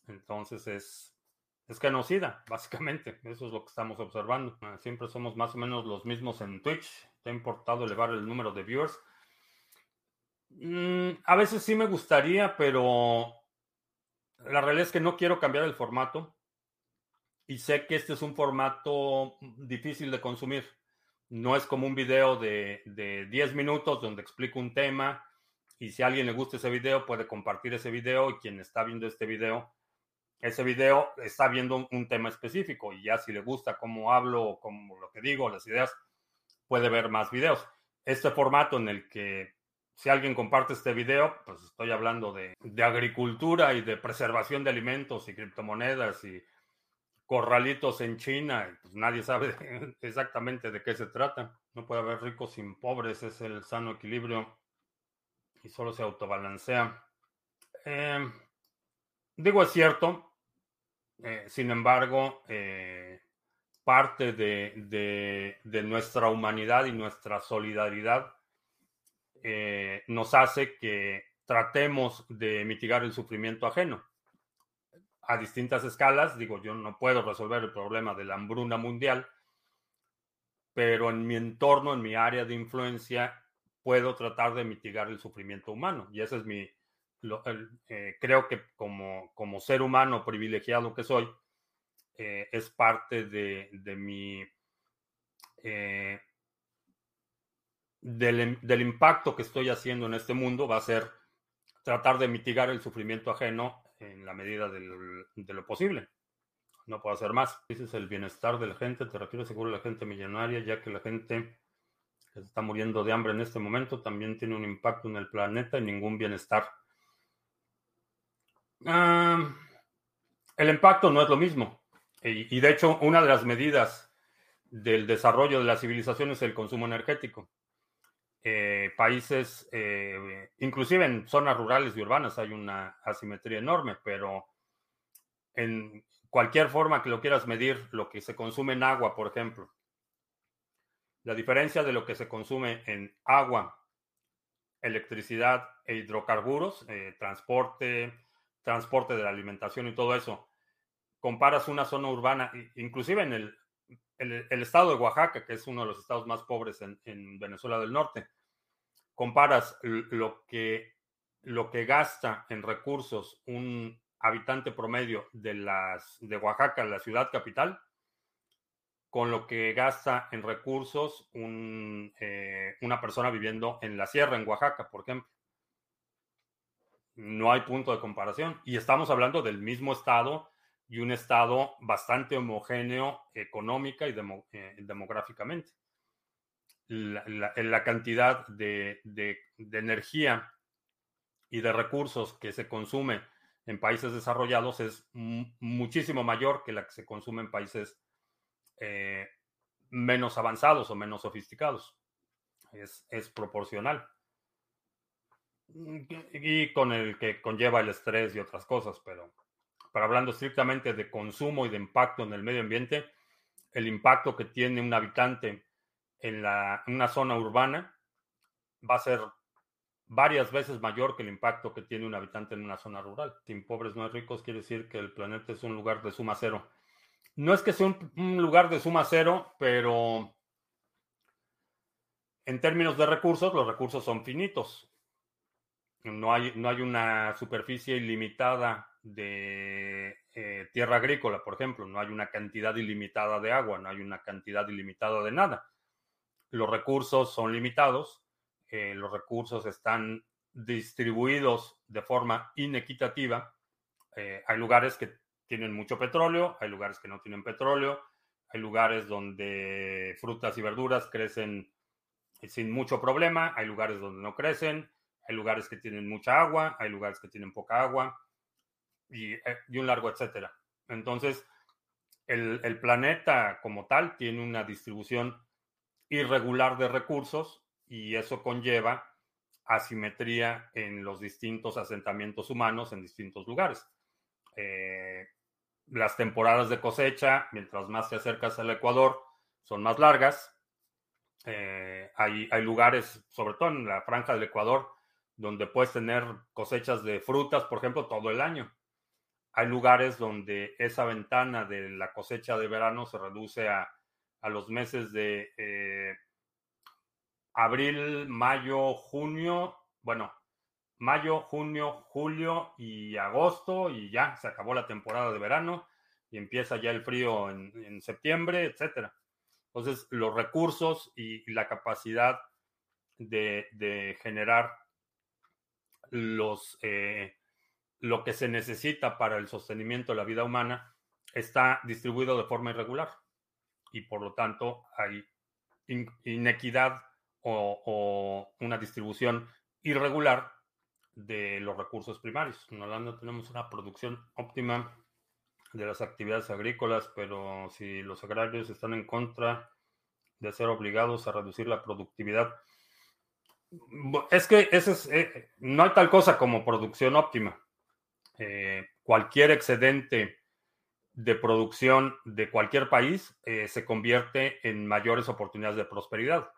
S1: Entonces es, es genocida, básicamente. Eso es lo que estamos observando. Ah, siempre somos más o menos los mismos en Twitch. Te ha importado elevar el número de viewers. Mm, a veces sí me gustaría, pero la realidad es que no quiero cambiar el formato. Y sé que este es un formato difícil de consumir. No es como un video de, de 10 minutos donde explico un tema y si a alguien le gusta ese video puede compartir ese video y quien está viendo este video, ese video está viendo un, tema específico y ya si le gusta cómo hablo, como lo que digo, las ideas, puede ver más videos. Este formato en el que si alguien comparte este video, pues estoy hablando de, de agricultura y de preservación de alimentos y criptomonedas y corralitos en China, pues nadie sabe exactamente de qué se trata. No puede haber ricos sin pobres, es el sano equilibrio y solo se autobalancea. Eh, digo, es cierto, eh, sin embargo, eh, parte de, de, nuestra humanidad y nuestra solidaridad nos hace que tratemos de mitigar el sufrimiento ajeno a distintas escalas. Digo, yo no puedo resolver el problema de la hambruna mundial, pero en mi entorno, en mi área de influencia, puedo tratar de mitigar el sufrimiento humano. Y ese es mi, eh, creo que como, como ser humano privilegiado que soy, eh, es parte de, de mi, eh, del, del impacto que estoy haciendo en este mundo, va a ser tratar de mitigar el sufrimiento ajeno en la medida de lo posible. No puedo hacer más. Dices el bienestar de la gente, te refieres seguro a la gente millonaria, ya que la gente que está muriendo de hambre en este momento también tiene un impacto en el planeta y ningún bienestar. El impacto no es lo mismo. Y, y de hecho, una de las medidas del desarrollo de la civilización es el consumo energético. Eh, países, eh, inclusive en zonas rurales y urbanas hay una asimetría enorme, pero en cualquier forma que lo quieras medir, lo que se consume en agua, por ejemplo, la diferencia de lo que se consume en agua, electricidad e hidrocarburos, eh, transporte, transporte de la alimentación y todo eso, comparas una zona urbana, inclusive en el, el, estado de Oaxaca, que es uno de los estados más pobres en, en Venezuela del Norte, comparas lo que, lo que gasta en recursos un habitante promedio de, las, de Oaxaca, la ciudad capital, con lo que gasta en recursos un, eh, una persona viviendo en la sierra, en Oaxaca, por ejemplo. No hay punto de comparación. Y estamos hablando del mismo estado y un estado bastante homogéneo económica y eh, demográficamente la, cantidad de, energía y de recursos que se consume en países desarrollados es muchísimo mayor que la que se consume en países eh, menos avanzados o menos sofisticados. Es, es, proporcional. Y con el que conlleva el estrés y otras cosas, pero, pero hablando estrictamente de consumo y de impacto en el medio ambiente, el impacto que tiene un habitante en, una zona urbana va a ser varias veces mayor que el impacto que tiene un habitante en una zona rural. Sin pobres no hay ricos quiere decir que el planeta es un lugar de suma cero. No es que sea un, lugar de suma cero, pero en términos de recursos, los recursos son finitos. No hay una superficie ilimitada de eh, tierra agrícola, por ejemplo. No hay una cantidad ilimitada de agua, no hay una cantidad ilimitada de nada los recursos son limitados, eh, los recursos están distribuidos de forma inequitativa. Eh, hay lugares que tienen mucho petróleo, hay lugares que no tienen petróleo, hay lugares donde frutas y verduras crecen sin mucho problema, hay lugares donde no crecen, hay lugares que tienen mucha agua, hay lugares que tienen poca agua y, eh, un largo etcétera. Entonces, el planeta como tal tiene una distribución irregular de recursos y eso conlleva asimetría en los distintos asentamientos humanos en distintos lugares. Eh, las temporadas de cosecha, mientras más te acercas al Ecuador, son más largas. Eh, hay, hay lugares, sobre todo en la franja del Ecuador, donde puedes tener cosechas de frutas, por ejemplo, todo el año. Hay lugares donde esa ventana de la cosecha de verano se reduce a, los meses de eh, abril, mayo, junio, bueno, mayo, junio, julio y agosto y ya se acabó la temporada de verano y empieza ya el frío en, septiembre, etcétera. Entonces, los recursos y, la capacidad de, generar los, eh, lo que se necesita para el sostenimiento de la vida humana está distribuido de forma irregular y por lo tanto hay inequidad o, una distribución irregular de los recursos primarios. En Holanda tenemos una producción óptima de las actividades agrícolas, pero si los agrarios están en contra de ser obligados a reducir la productividad, es que ese es, eh, no hay tal cosa como producción óptima. Eh, cualquier excedente de producción de cualquier país eh, se convierte en mayores oportunidades de prosperidad.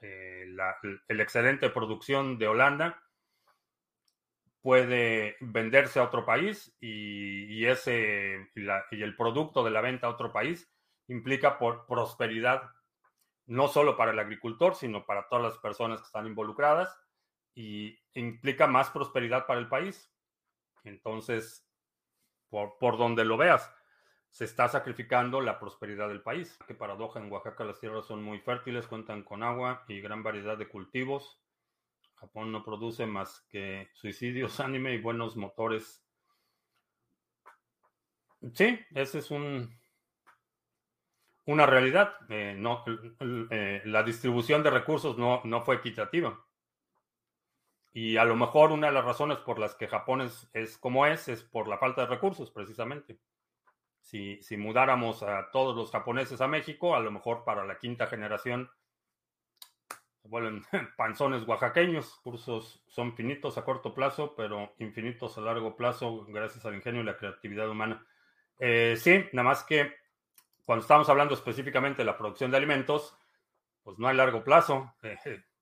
S1: Eh, el excedente de producción de Holanda puede venderse a otro país y, el producto de la venta a otro país implica prosperidad no solo para el agricultor, sino para todas las personas que están involucradas y implica más prosperidad para el país. Entonces, por, donde lo veas, se está sacrificando la prosperidad del país. Qué paradoja, en Oaxaca las tierras son muy fértiles, cuentan con agua y gran variedad de cultivos. Japón no produce más que suicidios, anime y buenos motores. Sí, ese es un, una realidad. Eh, no, eh, la distribución de recursos no, no, fue equitativa. Y a lo mejor una de las razones por las que Japón es, es como es es por la falta de recursos, precisamente si, mudáramos a todos los japoneses a México, a lo mejor para la quinta generación se vuelven panzones oaxaqueños. Cursos son finitos a corto plazo, pero infinitos a largo plazo gracias al ingenio y la creatividad humana. Eh, sí, nada más que cuando estamos hablando específicamente de la producción de alimentos, pues no hay largo plazo.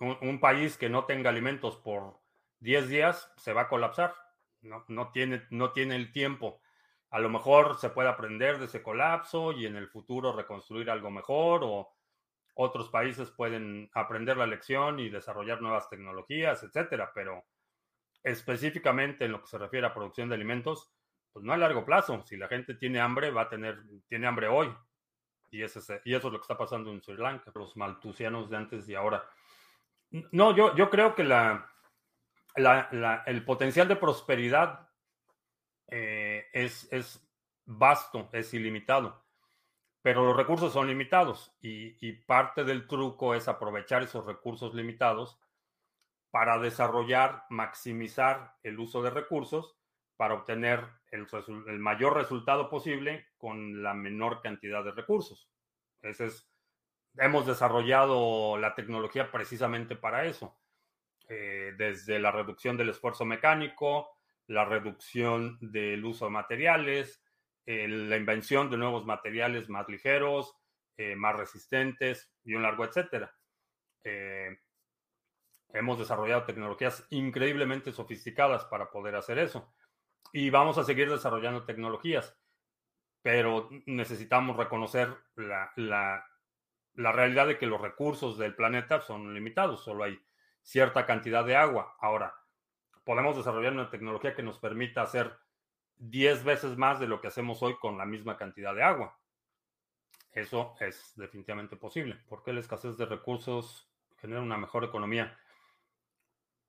S1: un, país que no tenga alimentos por 10 días se va a colapsar. No, no, tiene, no tiene el tiempo a lo mejor se puede aprender de ese colapso y en el futuro reconstruir algo mejor o otros países pueden aprender la lección y desarrollar nuevas tecnologías, etcétera, pero específicamente en lo que se refiere a producción de alimentos, pues no a largo plazo. Si la gente tiene hambre, va a tener, tiene hambre hoy. Y, ese y eso es lo que está pasando en Sri Lanka, los maltusianos de antes y ahora. No, yo, yo creo que la, el potencial de prosperidad eh, es, es, vasto, es ilimitado, pero los recursos son limitados y, parte del truco es aprovechar esos recursos limitados para desarrollar, maximizar el uso de recursos para obtener el, el, mayor resultado posible con la menor cantidad de recursos. Ese es, hemos desarrollado la tecnología precisamente para eso, eh, desde la reducción del esfuerzo mecánico, la reducción del uso de materiales, la invención de nuevos materiales más ligeros, eh, más resistentes y un largo etcétera. Eh, hemos desarrollado tecnologías increíblemente sofisticadas para poder hacer eso. Y vamos a seguir desarrollando tecnologías, pero necesitamos reconocer la, la realidad de que los recursos del planeta son limitados, solo hay cierta cantidad de agua. Ahora, podemos desarrollar una tecnología que nos permita hacer 10 veces más de lo que hacemos hoy con la misma cantidad de agua. Eso es definitivamente posible. ¿Por qué la escasez de recursos genera una mejor economía?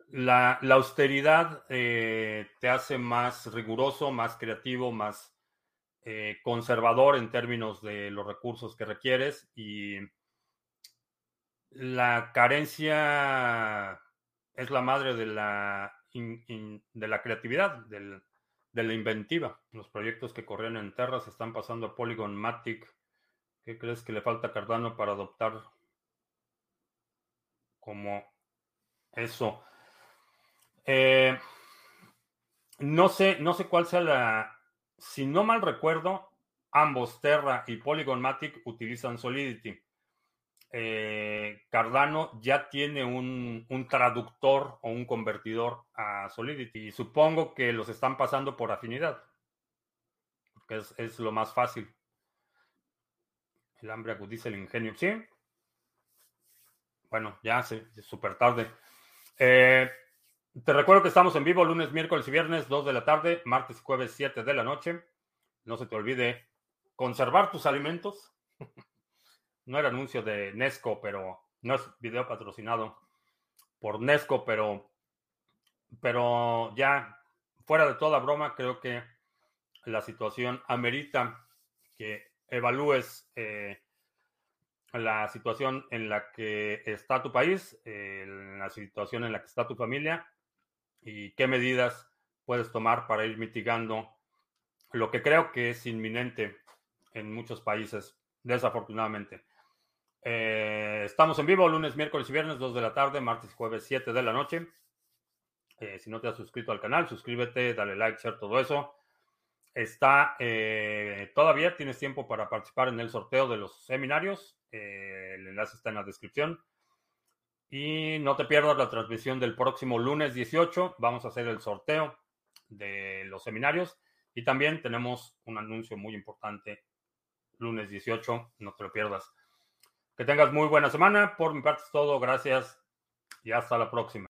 S1: La, austeridad eh, te hace más riguroso, más creativo, más eh, conservador en términos de los recursos que requieres y la carencia es la madre de la de la creatividad, de la inventiva. Los proyectos que corren en Terra se están pasando a Polygon Matic. ¿Qué crees que le falta a Cardano para adoptar como eso. Eh, no sé, no sé cuál sea la. Si no mal recuerdo, ambos, Terra y Polygon Matic, utilizan Solidity. Eh, Cardano ya tiene un, traductor o un convertidor a Solidity. Y supongo que los están pasando por afinidad. Porque es, lo más fácil. El hambre agudiza el ingenio. Sí. Bueno, ya es súper tarde. Eh, te recuerdo que estamos en vivo lunes, miércoles y viernes, 2 de la tarde, martes y jueves, 7 de la noche. No se te olvide conservar tus alimentos. No era anuncio de Nesco, pero no es video patrocinado por Nesco, pero, pero ya fuera de toda broma, creo que la situación amerita que evalúes eh, la situación en la que está tu país, eh, la situación en la que está tu familia y qué medidas puedes tomar para ir mitigando lo que creo que es inminente en muchos países, desafortunadamente. Eh, estamos en vivo lunes, miércoles y viernes, 2 de la tarde, martes y jueves, 7 de la noche. Eh, si no te has suscrito al canal, suscríbete, dale like, share, todo eso. Está, eh, todavía tienes tiempo para participar en el sorteo de los seminarios. el enlace está en la descripción. Y no te pierdas la transmisión del próximo lunes 18. Vamos a hacer el sorteo de los seminarios. Y también tenemos un anuncio muy importante lunes 18. No te lo pierdas. Que tengas muy buena semana. Por mi parte es todo. Gracias y hasta la próxima.